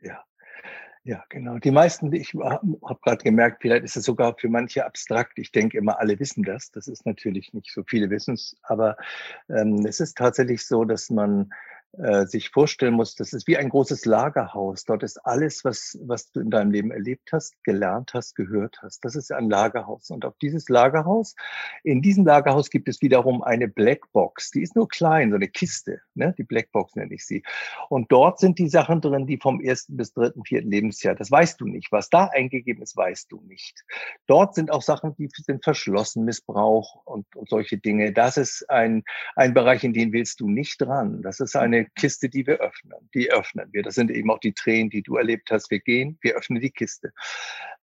Ja. Ja, genau. Die meisten, ich habe gerade gemerkt, vielleicht ist es sogar für manche abstrakt. Ich denke immer, alle wissen das. Das ist natürlich nicht so, viele wissen es, aber ähm, es ist tatsächlich so, dass man äh, sich vorstellen muss, das ist wie ein großes Lagerhaus. Dort ist alles, was, was du in deinem Leben erlebt hast, gelernt hast, gehört hast. Das ist ein Lagerhaus. Und auf dieses Lagerhaus, in diesem Lagerhaus gibt es wiederum eine Blackbox. Die ist nur klein, so eine Kiste. Ne? Die Blackbox nenne ich sie. Und dort sind die Sachen drin, die vom ersten bis dritten, vierten Lebensjahr, das weißt du nicht. Was da eingegeben ist, weißt du nicht. Dort sind auch Sachen, die sind verschlossen, Missbrauch und, und solche Dinge. Das ist ein, ein Bereich, in den willst du nicht dran. Das ist eine Kiste, die wir öffnen. Die öffnen wir. Das sind eben auch die Tränen, die du erlebt hast. Wir gehen, wir öffnen die Kiste.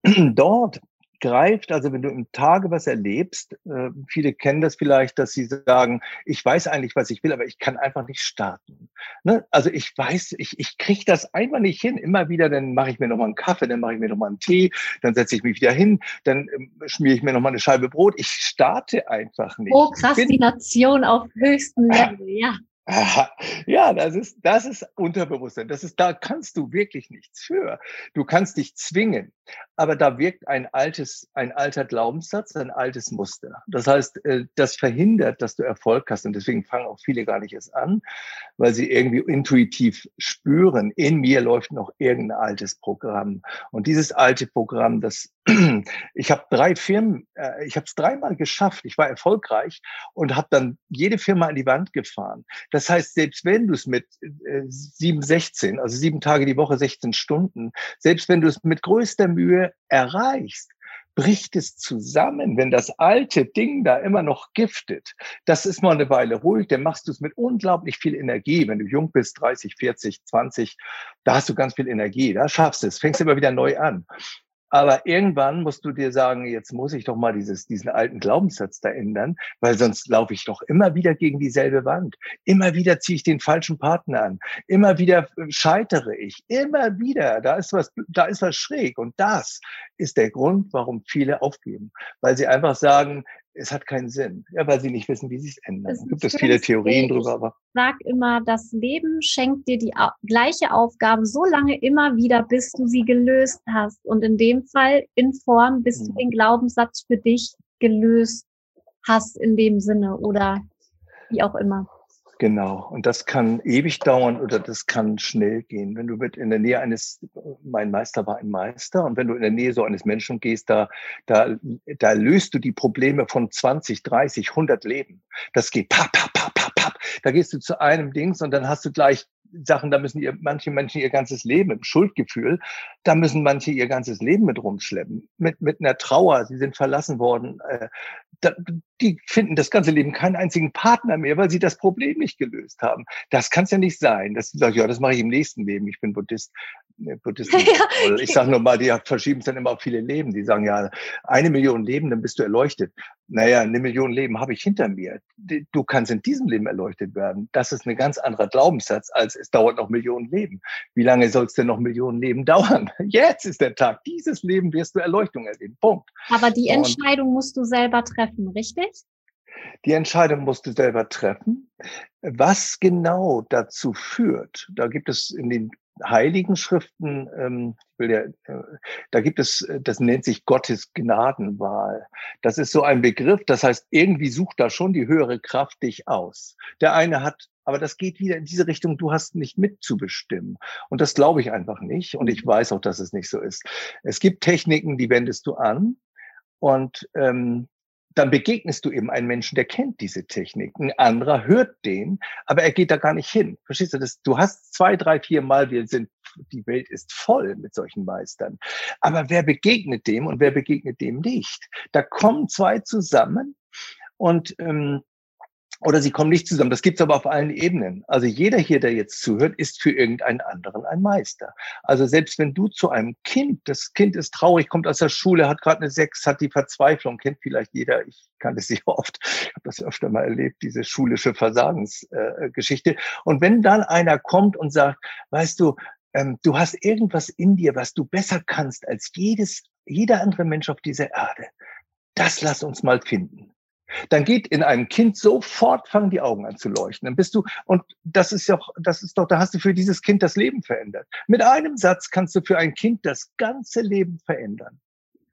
[clears throat] Dort greift, also wenn du im Tage was erlebst, äh, viele kennen das vielleicht, dass sie sagen, ich weiß eigentlich, was ich will, aber ich kann einfach nicht starten. Ne? Also ich weiß, ich, ich kriege das einfach nicht hin. Immer wieder, dann mache ich mir nochmal einen Kaffee, dann mache ich mir nochmal einen Tee, dann setze ich mich wieder hin, dann ähm, schmiere ich mir nochmal eine Scheibe Brot. Ich starte einfach nicht. Prokrastination auf höchstem [laughs] Level, ja. [laughs] Ja, das ist, das ist Unterbewusstsein. Das ist, da kannst du wirklich nichts für. Du kannst dich zwingen. Aber da wirkt ein altes, ein alter Glaubenssatz, ein altes Muster. Das heißt, äh, das verhindert, dass du Erfolg hast. Und deswegen fangen auch viele gar nicht erst an, weil sie irgendwie intuitiv spüren, in mir läuft noch irgendein altes Programm. Und dieses alte Programm, das, ich habe drei Firmen, äh, ich habe es dreimal geschafft. Ich war erfolgreich und habe dann jede Firma an die Wand gefahren. Das heißt, selbst wenn du es mit äh, 7, 16, also sieben Tage die Woche, 16 Stunden, selbst wenn du es mit größter Mühe erreichst, bricht es zusammen, wenn das alte Ding da immer noch giftet. Das ist mal eine Weile ruhig, dann machst du es mit unglaublich viel Energie. Wenn du jung bist, 30, 40, 20, da hast du ganz viel Energie, da schaffst du es, fängst immer wieder neu an. Aber irgendwann musst du dir sagen, jetzt muss ich doch mal dieses, diesen alten Glaubenssatz da ändern, weil sonst laufe ich doch immer wieder gegen dieselbe Wand. Immer wieder ziehe ich den falschen Partner an. Immer wieder äh, scheitere ich. Immer wieder. Da ist was, da ist was schräg. Und das ist der Grund, warum viele aufgeben. Weil sie einfach sagen, es hat keinen Sinn, ja, weil sie nicht wissen, wie sie es ändern. Es gibt es viele Theorien drüber, aber. Ich sag immer, das Leben schenkt dir die gleiche Aufgabe so lange immer wieder, bis du sie gelöst hast. Und in dem Fall in Form, bis mhm. du den Glaubenssatz für dich gelöst hast in dem Sinne oder wie auch immer. Genau. Und das kann ewig dauern oder das kann schnell gehen. Wenn du mit in der Nähe eines, mein Meister war ein Meister, und wenn du in der Nähe so eines Menschen gehst, da, da, da löst du die Probleme von 20, 30, 100 Leben. Das geht pap, pap, pap, pap, pap. Da gehst du zu einem Dings und dann hast du gleich Sachen, da müssen ihr, manche Menschen ihr ganzes Leben im Schuldgefühl, da müssen manche ihr ganzes Leben mit rumschleppen, mit, mit einer Trauer, sie sind verlassen worden, äh, da, die finden das ganze Leben keinen einzigen Partner mehr, weil sie das Problem nicht gelöst haben. Das kann es ja nicht sein. Das sage ja, das mache ich im nächsten Leben. Ich bin Buddhist. [laughs] Äh, Buddhist ja. Ich sage nur mal, die verschieben es dann immer auf viele Leben. Die sagen ja, eine Million Leben, dann bist du erleuchtet. Naja, eine Million Leben habe ich hinter mir. Du kannst in diesem Leben erleuchtet werden. Das ist ein ganz anderer Glaubenssatz, als es dauert noch Millionen Leben. Wie lange soll es denn noch Millionen Leben [laughs] dauern? Jetzt ist der Tag. Dieses Leben wirst du Erleuchtung erleben. Punkt. Aber die Entscheidung Und musst du selber treffen, richtig? Die Entscheidung musst du selber treffen. Was genau dazu führt, da gibt es in den heiligen Schriften, ähm, ja, äh, da gibt es, das nennt sich Gottes Gnadenwahl. Das ist so ein Begriff, das heißt, irgendwie sucht da schon die höhere Kraft dich aus. Der eine hat, aber das geht wieder in diese Richtung, du hast nicht mitzubestimmen. Und das glaube ich einfach nicht. Und ich weiß auch, dass es nicht so ist. Es gibt Techniken, die wendest du an. Und ähm, dann begegnest du eben einen Menschen, der kennt diese Technik. Ein anderer hört den, aber er geht da gar nicht hin. Verstehst du das? Du hast zwei, drei, vier Mal, wir sind, die Welt ist voll mit solchen Meistern. Aber wer begegnet dem und wer begegnet dem nicht? Da kommen zwei zusammen und ähm, oder sie kommen nicht zusammen. Das gibt's aber auf allen Ebenen. Also jeder hier, der jetzt zuhört, ist für irgendeinen anderen ein Meister. Also selbst wenn du zu einem Kind, das Kind ist traurig, kommt aus der Schule, hat gerade eine Sechs, hat die Verzweiflung, kennt vielleicht jeder, ich kannte sie [laughs] oft, ich habe das öfter mal erlebt, diese schulische Versagensgeschichte. Äh, und wenn dann einer kommt und sagt, weißt du, ähm, du hast irgendwas in dir, was du besser kannst als jedes, jeder andere Mensch auf dieser Erde, das lass uns mal finden dann geht in einem Kind sofort fangen die Augen an zu leuchten. Dann bist du, und das ist ja, das ist doch, da hast du für dieses Kind das Leben verändert. Mit einem Satz kannst du für ein Kind das ganze Leben verändern.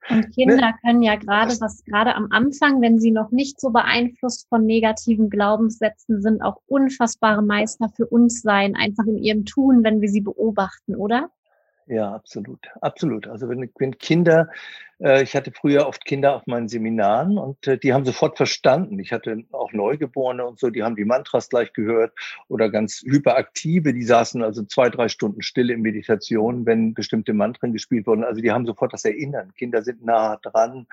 Und Kinder ne? können ja gerade, was gerade am Anfang, wenn sie noch nicht so beeinflusst von negativen Glaubenssätzen sind, auch unfassbare Meister für uns sein, einfach in ihrem Tun, wenn wir sie beobachten, oder? Ja, absolut, absolut. Also wenn, wenn Kinder, äh, ich hatte früher oft Kinder auf meinen Seminaren und äh, die haben sofort verstanden. Ich hatte auch Neugeborene und so, die haben die Mantras gleich gehört oder ganz hyperaktive, die saßen also zwei, drei Stunden still in Meditation, wenn bestimmte Mantren gespielt wurden. Also die haben sofort das Erinnern. Kinder sind nah dran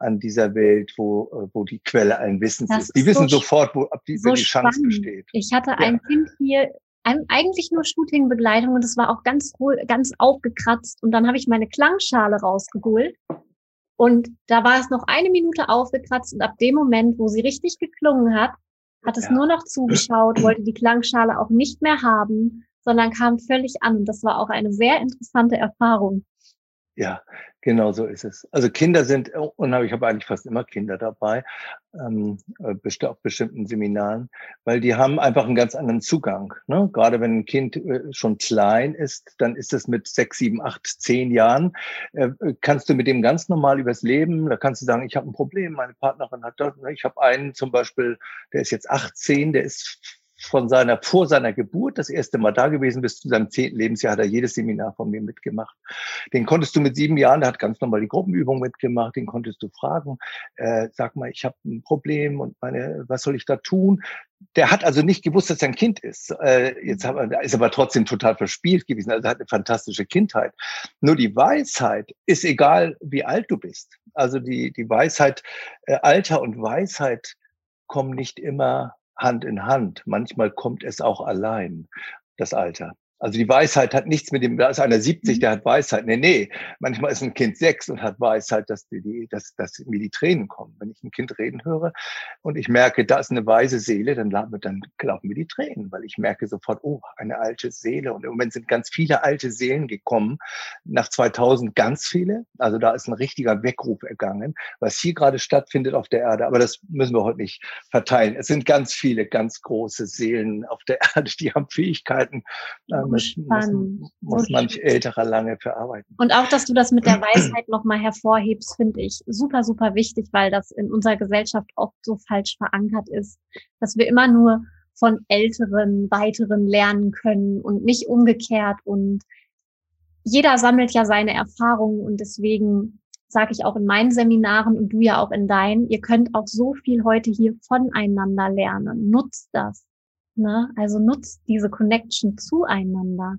an dieser Welt, wo, äh, wo die Quelle allen Wissens das ist. Die ist wissen so sofort, wo ab die, so die Chance besteht. Ich hatte ein ja. Kind hier eigentlich nur Shooting-Begleitung und es war auch ganz ganz aufgekratzt. Und dann habe ich meine Klangschale rausgeholt und da war es noch eine Minute aufgekratzt und ab dem Moment, wo sie richtig geklungen hat, hat es ja. nur noch zugeschaut, [clears throat] wollte die Klangschale auch nicht mehr haben, sondern kam völlig an. Und das war auch eine sehr interessante Erfahrung. Ja, genau so ist es. Also Kinder sind, und ich habe eigentlich fast immer Kinder dabei, ähm, äh, auf bestimmten Seminaren, weil die haben einfach einen ganz anderen Zugang. Ne? Gerade wenn ein Kind äh, schon klein ist, dann ist es mit sechs, sieben, acht, zehn Jahren, äh, kannst du mit dem ganz normal übers Leben, da kannst du sagen, ich habe ein Problem, meine Partnerin hat das, ne? ich habe einen zum Beispiel, der ist jetzt 18, der ist von seiner, vor seiner Geburt das erste Mal da gewesen, bis zu seinem zehnten Lebensjahr hat er jedes Seminar von mir mitgemacht. Den konntest du mit sieben Jahren, der hat ganz normal die Gruppenübung mitgemacht, den konntest du fragen, äh, sag mal, ich habe ein Problem und meine, was soll ich da tun? Der hat also nicht gewusst, dass er ein Kind ist. Äh, jetzt er, ist aber trotzdem total verspielt gewesen. Also hat eine fantastische Kindheit. Nur die Weisheit ist egal, wie alt du bist. Also die, die Weisheit, äh, Alter und Weisheit kommen nicht immer Hand in Hand. Manchmal kommt es auch allein, das Alter. Also die Weisheit hat nichts mit dem, da ist einer 70, mhm. der hat Weisheit. Nee, nee. Manchmal ist ein Kind sechs und hat Weisheit, dass, die, die, dass, dass mir die Tränen kommen. Wenn ich ein Kind reden höre und ich merke, da ist eine weise Seele, dann, dann glauben mir die Tränen, weil ich merke sofort, oh, eine alte Seele. Und im Moment sind ganz viele alte Seelen gekommen. Nach 2000 ganz viele. Also da ist ein richtiger Weckruf ergangen, was hier gerade stattfindet auf der Erde. Aber das müssen wir heute nicht verteilen. Es sind ganz viele, ganz große Seelen auf der [laughs] Erde, die haben Fähigkeiten, ähm, muss, muss, muss so manch Älterer lange verarbeiten. Und auch, dass du das mit der [clears throat] Weisheit nochmal hervorhebst, finde ich super, super wichtig, weil das in unserer Gesellschaft oft so falsch verankert ist, dass wir immer nur von Älteren, Weiteren lernen können und nicht umgekehrt. Und jeder sammelt ja seine Erfahrungen und deswegen sage ich auch in meinen Seminaren und du ja auch in deinen, ihr könnt auch so viel heute hier voneinander lernen. Nutzt das. Ne? Also nutzt diese Connection zueinander.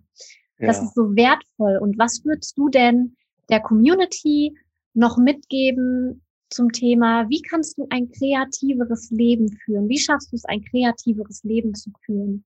Ja. Das ist so wertvoll. Und was würdest du denn der Community noch mitgeben zum Thema, wie kannst du ein kreativeres Leben führen? Wie schaffst du es, ein kreativeres Leben zu führen?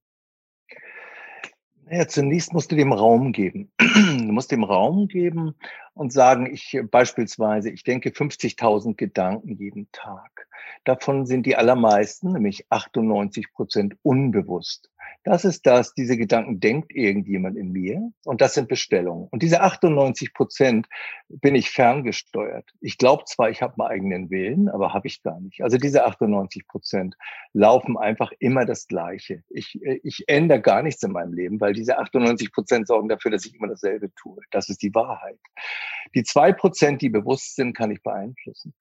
Ja, zunächst musst du dem Raum geben. [clears throat] Du musst dem Raum geben und sagen, ich beispielsweise, ich denke 50.000 Gedanken jeden Tag. Davon sind die allermeisten, nämlich 98 Prozent, unbewusst. Das ist das, diese Gedanken denkt irgendjemand in mir und das sind Bestellungen. Und diese 98 Prozent bin ich ferngesteuert. Ich glaube zwar, ich habe meinen eigenen Willen, aber habe ich gar nicht. Also diese 98 Prozent laufen einfach immer das Gleiche. Ich, ich ändere gar nichts in meinem Leben, weil diese 98 Prozent sorgen dafür, dass ich immer dasselbe tue. Das ist die Wahrheit. Die zwei Prozent, die bewusst sind, kann ich beeinflussen.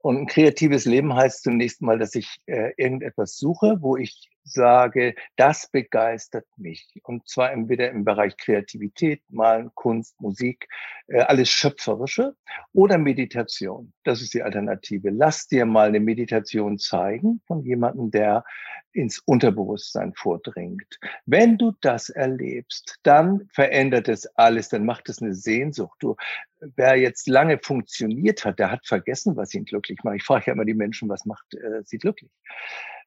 Und ein kreatives Leben heißt zunächst mal, dass ich äh, irgendetwas suche, wo ich sage, das begeistert mich. Und zwar entweder im Bereich Kreativität, Malen, Kunst, Musik, äh, alles Schöpferische oder Meditation. Das ist die Alternative. Lass dir mal eine Meditation zeigen von jemandem, der ins Unterbewusstsein vordringt. Wenn du das erlebst, dann verändert es alles, dann macht es eine Sehnsucht. Du, wer jetzt lange funktioniert hat, der hat vergessen, was ihn glücklich macht. Ich frage ja immer die Menschen, was macht äh, sie glücklich?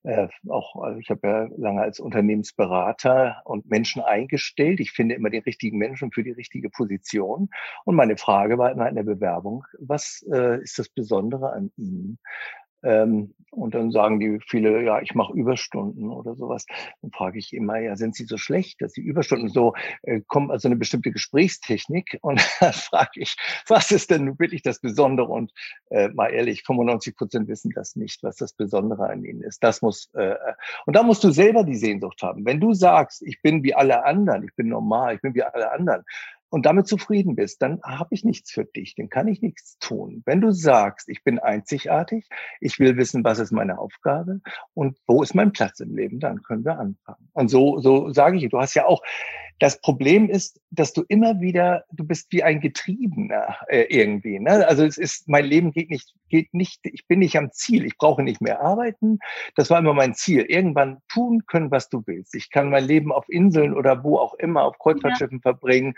äh, auch, also ich habe ja lange als Unternehmensberater und Menschen eingestellt. Ich finde immer den richtigen Menschen für die richtige Position. Und meine Frage war immer in der Bewerbung, was äh, ist das Besondere an Ihnen? Ähm, und dann sagen die viele, ja, ich mache Überstunden oder sowas. Dann frage ich immer, ja, sind Sie so schlecht, dass Sie Überstunden so äh, kommen, also eine bestimmte Gesprächstechnik? [laughs] Und dann frage ich, was ist denn wirklich das Besondere? Und äh, mal ehrlich, 95 Prozent wissen das nicht, was das Besondere an ihnen ist. Das muss äh, und da musst du selber die Sehnsucht haben. Wenn du sagst, ich bin wie alle anderen, ich bin normal, ich bin wie alle anderen, und damit zufrieden bist, dann habe ich nichts für dich, dann kann ich nichts tun. Wenn du sagst, ich bin einzigartig, ich will wissen, was ist meine Aufgabe und wo ist mein Platz im Leben, dann können wir anfangen. Und so, so sage ich, du hast ja auch, das Problem ist, dass du immer wieder, du bist wie ein Getriebener äh, irgendwie. Ne? Also es ist, mein Leben geht nicht, geht nicht, ich bin nicht am Ziel. Ich brauche nicht mehr arbeiten. Das war immer mein Ziel. Irgendwann tun können, was du willst. Ich kann mein Leben auf Inseln oder wo auch immer auf Kreuzfahrtschiffen ja. verbringen.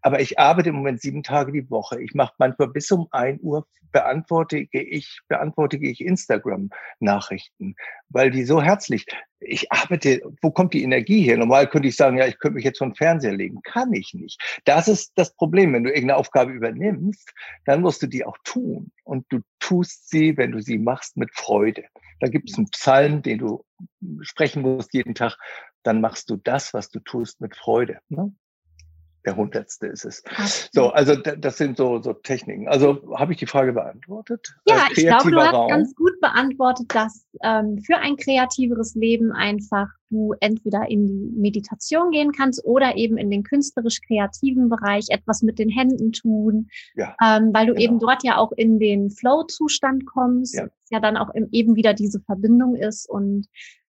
Aber ich arbeite im Moment sieben Tage die Woche. Ich mache manchmal bis um ein Uhr beantworte ich, beantworte ich Instagram-Nachrichten, weil die so herzlich, ich arbeite, wo kommt die Energie her? Normal könnte ich sagen, ja, ich könnte mich jetzt von Fernseher legen. Kann ich nicht. Das ist das Problem. Wenn du irgendeine Aufgabe übernimmst, dann musst du die auch tun. Und du tust sie, wenn du sie machst, mit Freude. Da gibt es einen Psalm, den du sprechen musst jeden Tag. Dann machst du das, was du tust, mit Freude. Ne? Der hundertste ist es. So, also das sind so, so Techniken. Also habe ich die Frage beantwortet? Ja, äh, ich glaube, du hast Raum. ganz gut beantwortet, dass ähm, für ein kreativeres Leben einfach du entweder in die Meditation gehen kannst oder eben in den künstlerisch-kreativen Bereich etwas mit den Händen tun, ja, ähm, weil du genau. eben dort ja auch in den Flow-Zustand kommst, ja. ja dann auch eben wieder diese Verbindung ist und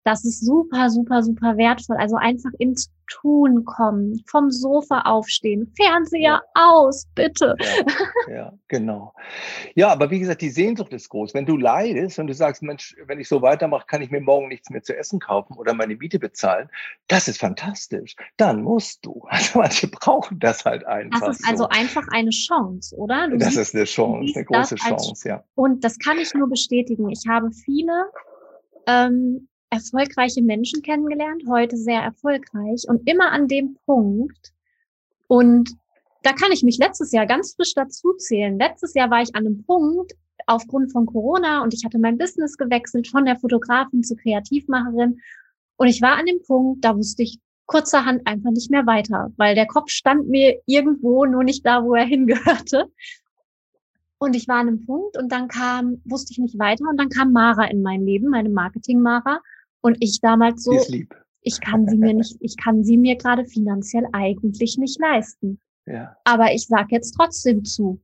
das ist super, super, super wertvoll. Also einfach ins Tun kommen, vom Sofa aufstehen, Fernseher ja. aus, bitte. Ja, ja, genau. Ja, aber wie gesagt, die Sehnsucht ist groß. Wenn du leidest und du sagst, Mensch, wenn ich so weitermache, kann ich mir morgen nichts mehr zu essen kaufen oder meine Miete bezahlen, das ist fantastisch. Dann musst du. [laughs] Also manche brauchen das halt einfach. Das ist also so. einfach eine Chance, oder? Du das siehst, ist eine Chance, eine große Chance, ja. Und das kann ich nur bestätigen. Ich habe viele ähm, erfolgreiche Menschen kennengelernt, heute sehr erfolgreich und immer an dem Punkt. Und da kann ich mich letztes Jahr ganz frisch dazu zählen. Letztes Jahr war ich an einem Punkt aufgrund von Corona und ich hatte mein Business gewechselt von der Fotografin zur Kreativmacherin. Und ich war an dem Punkt, da wusste ich kurzerhand einfach nicht mehr weiter, weil der Kopf stand mir irgendwo, nur nicht da, wo er hingehörte. Und ich war an einem Punkt und dann kam, wusste ich nicht weiter und dann kam Mara in mein Leben, meine Marketing-Mara. Und ich damals so, ich kann sie mir nicht, ich kann sie mir gerade finanziell eigentlich nicht leisten. Ja. Aber ich sag jetzt trotzdem zu.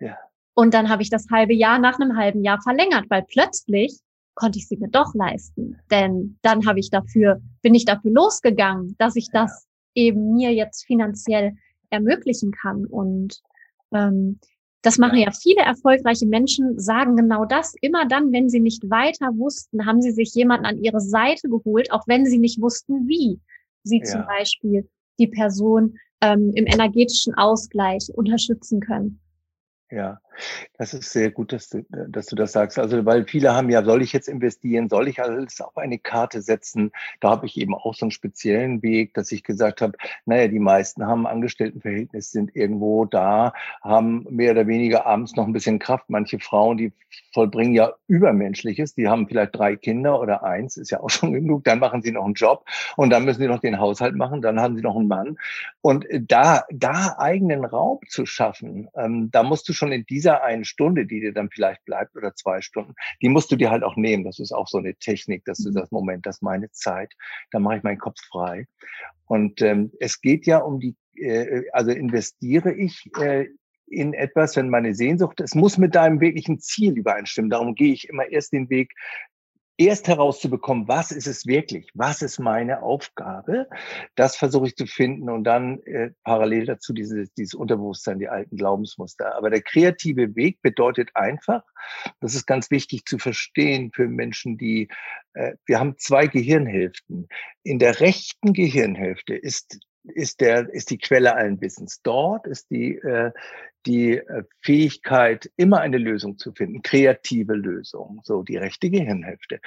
Ja. Und dann habe ich das halbe Jahr nach einem halben Jahr verlängert, weil plötzlich konnte ich sie mir doch leisten. Denn dann habe ich dafür, bin ich dafür losgegangen, dass ich ja. das eben mir jetzt finanziell ermöglichen kann. Und ähm, das machen ja viele erfolgreiche Menschen, sagen genau das. Immer dann, wenn sie nicht weiter wussten, haben sie sich jemanden an ihre Seite geholt, auch wenn sie nicht wussten, wie sie ja. zum Beispiel die Person ähm, im energetischen Ausgleich unterstützen können. Ja, das ist sehr gut, dass du, dass du das sagst. Also, weil viele haben ja, soll ich jetzt investieren, soll ich alles auf eine Karte setzen? Da habe ich eben auch so einen speziellen Weg, dass ich gesagt habe, naja, die meisten haben Angestelltenverhältnis, sind irgendwo da, haben mehr oder weniger abends noch ein bisschen Kraft. Manche Frauen, die vollbringen ja Übermenschliches, die haben vielleicht drei Kinder oder eins, ist ja auch [laughs] schon genug, dann machen sie noch einen Job und dann müssen sie noch den Haushalt machen, dann haben sie noch einen Mann. Und da, da eigenen Raum zu schaffen, ähm, da musst du schon in dieser einen Stunde, die dir dann vielleicht bleibt oder zwei Stunden, die musst du dir halt auch nehmen. Das ist auch so eine Technik, dass du mhm. das Moment, das ist meine Zeit, da mache ich meinen Kopf frei. Und ähm, es geht ja um die, äh, also investiere ich äh, in etwas, wenn meine Sehnsucht, es muss mit deinem wirklichen Ziel übereinstimmen. Darum gehe ich immer erst den Weg, erst herauszubekommen, was ist es wirklich, was ist meine Aufgabe, das versuche ich zu finden und dann äh, parallel dazu dieses, dieses Unterbewusstsein, die alten Glaubensmuster. Aber der kreative Weg bedeutet einfach, das ist ganz wichtig zu verstehen für Menschen, die, äh, wir haben zwei Gehirnhälften. In der rechten Gehirnhälfte ist ist der ist die Quelle allen Wissens. Dort ist die äh, die äh, Fähigkeit, immer eine Lösung zu finden, kreative Lösung, so die rechte Gehirnhälfte.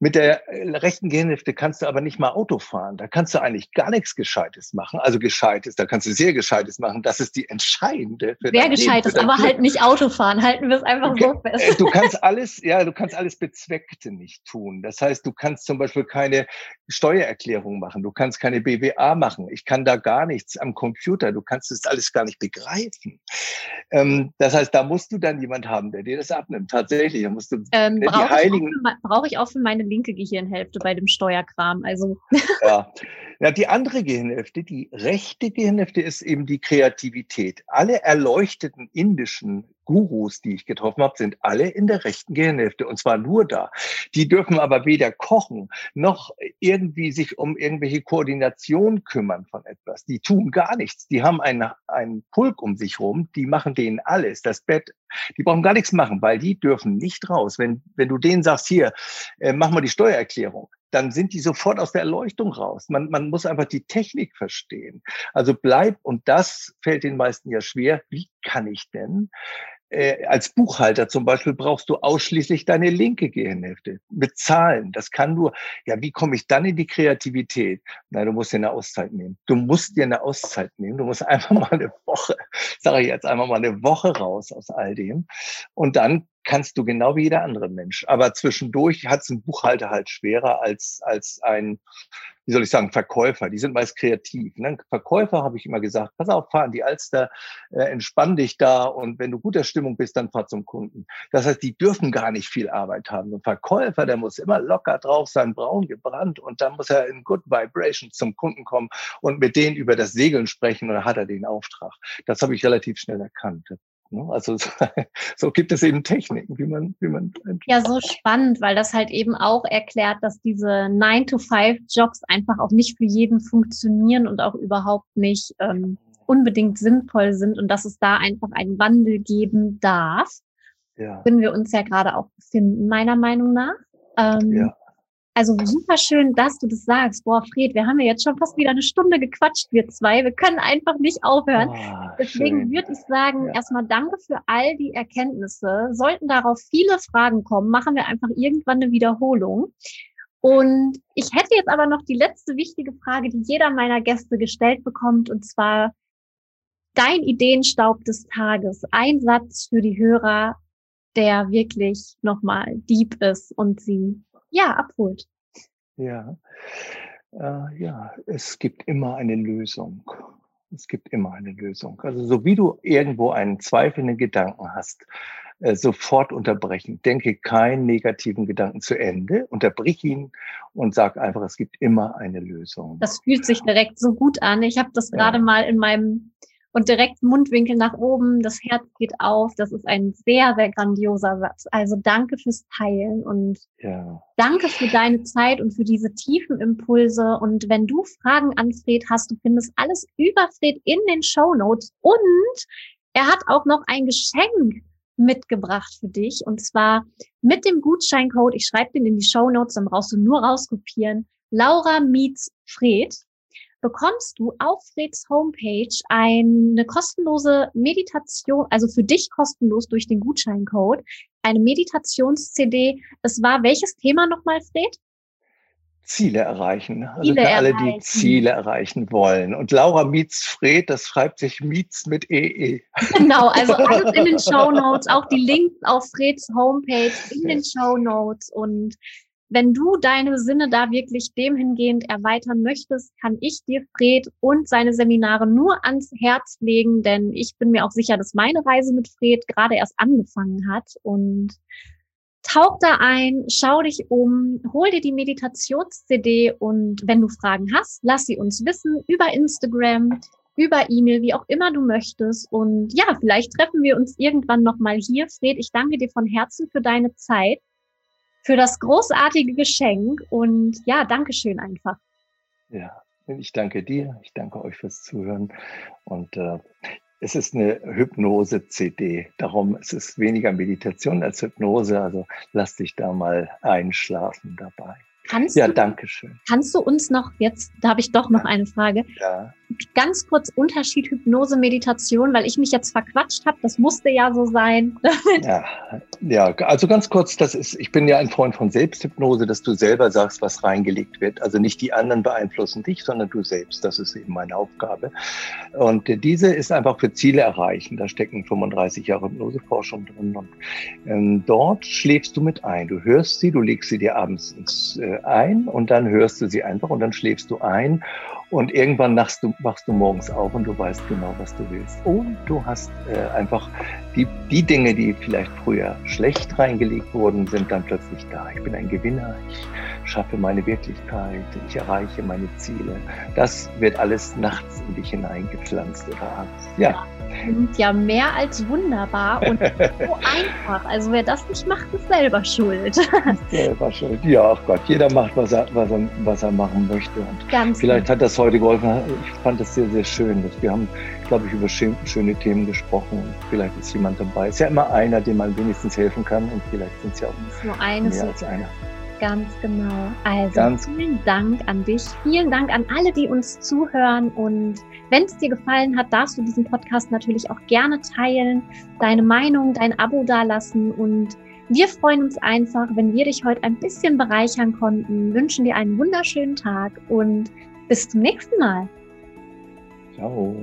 Mit der äh, rechten Gehirnhälfte kannst du aber nicht mal Auto fahren. Da kannst du eigentlich gar nichts Gescheites machen. Also Gescheites, da kannst du sehr Gescheites machen. Das ist die entscheidende. Für Wer Gescheites, aber Glück. halt nicht Auto fahren. Halten wir es einfach okay. so fest. Äh, du kannst alles, ja, du kannst alles Bezweckte nicht tun. Das heißt, du kannst zum Beispiel keine Steuererklärung machen. Du kannst keine BWA machen. Ich kann da gar nichts am Computer. Du kannst das alles gar nicht begreifen. Ähm, das heißt, da musst du dann jemand haben, der dir das abnimmt. Tatsächlich. Da musst du ähm, ne, die Heiligen. Brauche ich auch für meine linke Gehirnhälfte bei dem Steuerkram. Also. [laughs] Ja. ja, die andere Gehirnhälfte, die rechte Gehirnhälfte ist eben die Kreativität. Alle erleuchteten indischen Gurus, die ich getroffen habe, sind alle in der rechten Gehirnhälfte und zwar nur da. Die dürfen aber weder kochen noch irgendwie sich um irgendwelche Koordination kümmern von etwas. Die tun gar nichts. Die haben einen, einen Pulk um sich rum, die machen denen alles, das Bett. Die brauchen gar nichts machen, weil die dürfen nicht raus. Wenn, wenn du denen sagst, hier, äh, mach mal die Steuererklärung, dann sind die sofort aus der Erleuchtung raus. Man, man muss einfach die Technik verstehen. Also bleib, und das fällt den meisten ja schwer, wie kann ich denn äh, als Buchhalter zum Beispiel brauchst du ausschließlich deine linke Gehirnhälfte mit Zahlen. Das kann nur, ja, wie komme ich dann in die Kreativität? Nein, du musst dir eine Auszeit nehmen. Du musst dir eine Auszeit nehmen. Du musst [laughs] einfach mal eine Woche, sage ich jetzt einfach mal eine Woche raus aus all dem. Und dann kannst du genau wie jeder andere Mensch. Aber zwischendurch hat es ein Buchhalter halt schwerer als, als ein, wie soll ich sagen, Verkäufer. Die sind meist kreativ. Ne? Verkäufer habe ich immer gesagt, pass auf, fahr in die Alster, äh, entspann dich da und wenn du guter Stimmung bist, dann fahr zum Kunden. Das heißt, die dürfen gar nicht viel Arbeit haben. Ein Verkäufer, der muss immer locker drauf sein, braun gebrannt und dann muss er in Good Vibration zum Kunden kommen und mit denen über das Segeln sprechen und dann hat er den Auftrag. Das habe ich relativ schnell erkannt. Ne? Also [laughs] so gibt es eben Techniken, wie man, wie man. Ja, so spannend, weil das halt eben auch erklärt, dass diese 9-to-5-Jobs einfach auch nicht für jeden funktionieren und auch überhaupt nicht ähm, unbedingt sinnvoll sind und dass es da einfach einen Wandel geben darf. Ja. Können wir uns ja gerade auch befinden, meiner Meinung nach. Ähm, ja. Also super schön, dass du das sagst. Boah, Fred, wir haben ja jetzt schon fast wieder eine Stunde gequatscht, wir zwei. Wir können einfach nicht aufhören. Oh, Deswegen würde ich sagen, ja. erstmal danke für all die Erkenntnisse. Sollten darauf viele Fragen kommen, machen wir einfach irgendwann eine Wiederholung. Und ich hätte jetzt aber noch die letzte wichtige Frage, die jeder meiner Gäste gestellt bekommt, und zwar dein Ideenstaub des Tages. Ein Satz für die Hörer, der wirklich nochmal deep ist und sie ja, abholt. Ja. Äh, ja, es gibt immer eine Lösung. Es gibt immer eine Lösung. Also so wie du irgendwo einen zweifelnden Gedanken hast, äh, sofort unterbrechen. Denke keinen negativen Gedanken zu Ende, unterbrich ihn und sag einfach, es gibt immer eine Lösung. Das fühlt sich direkt so gut an. Ich habe das ja. gerade mal in meinem und direkt Mundwinkel nach oben, das Herz geht auf. Das ist ein sehr, sehr grandioser Satz. Also danke fürs Teilen und ja. danke für deine Zeit und für diese tiefen Impulse. Und wenn du Fragen an Fred hast, du findest alles über Fred in den Show Notes und er hat auch noch ein Geschenk mitgebracht für dich und zwar mit dem Gutscheincode. Ich schreibe den in die Show Notes, dann brauchst du nur rauskopieren. Laura meets Fred bekommst du auf Freds Homepage eine kostenlose Meditation, also für dich kostenlos durch den Gutscheincode, eine Meditations-CD. Es war welches Thema nochmal, Fred? Ziele erreichen. Also Ziele für alle, die Ziele erreichen wollen. Und Laura Mietz Fred, das schreibt sich Mietz mit EE. E. Genau, also [laughs] alles in den Show Notes, auch die Links auf Freds Homepage in den Show Notes und wenn du deine Sinne da wirklich dem hingehend erweitern möchtest, kann ich dir Fred und seine Seminare nur ans Herz legen, denn ich bin mir auch sicher, dass meine Reise mit Fred gerade erst angefangen hat und tauch da ein, schau dich um, hol dir die Meditations-CD und wenn du Fragen hast, lass sie uns wissen über Instagram, über E-Mail, wie auch immer du möchtest. Und ja, vielleicht treffen wir uns irgendwann nochmal hier. Fred, ich danke dir von Herzen für deine Zeit für das großartige Geschenk und ja, Dankeschön einfach. Ja, ich danke dir, ich danke euch fürs Zuhören und äh, es ist eine Hypnose-CD. Darum es ist es weniger Meditation als Hypnose. Also lass dich da mal einschlafen dabei. Kannst ja, du, danke schön. Kannst du uns noch jetzt, da habe ich doch noch eine Frage. Ja. Ganz kurz Unterschied Hypnose, Meditation, weil ich mich jetzt verquatscht habe. Das musste ja so sein. [laughs] ja, ja, also ganz kurz, das ist, ich bin ja ein Freund von Selbsthypnose, dass du selber sagst, was reingelegt wird. Also nicht die anderen beeinflussen dich, sondern du selbst. Das ist eben meine Aufgabe. Und diese ist einfach für Ziele erreichen. Da stecken 35 Jahre Hypnoseforschung drin. Und ähm, dort schläfst du mit ein. Du hörst sie, du legst sie dir abends ins, äh, ein und dann hörst du sie einfach und dann schläfst du ein. Und irgendwann wachst du, wachst du morgens auf und du weißt genau, was du willst. Und du hast äh, einfach die, die Dinge, die vielleicht früher schlecht reingelegt wurden, sind dann plötzlich da. Ich bin ein Gewinner, ich schaffe meine Wirklichkeit, ich erreiche meine Ziele. Das wird alles nachts in dich hineingepflanzt oder abends. Ja. Und ja, mehr als wunderbar und [laughs] so einfach. Also wer das nicht macht, ist selber schuld. selber schuld. Ja, ach Gott, jeder macht, was er, was er, was er machen möchte. Und Ganz vielleicht gut. hat das heute geholfen. Ich fand das sehr, sehr schön. Wir haben, glaube ich, über schöne Themen gesprochen. Und vielleicht ist jemand dabei. Es ist ja immer einer, dem man wenigstens helfen kann. Und vielleicht sind es ja auch nur eines mehr als einer. Ganz genau. Also Ganz vielen Dank an dich. Vielen Dank an alle, die uns zuhören. Und wenn es dir gefallen hat, darfst du diesen Podcast natürlich auch gerne teilen, deine Meinung, dein Abo dalassen. Und wir freuen uns einfach, wenn wir dich heute ein bisschen bereichern konnten, wünschen dir einen wunderschönen Tag und bis zum nächsten Mal. Ciao.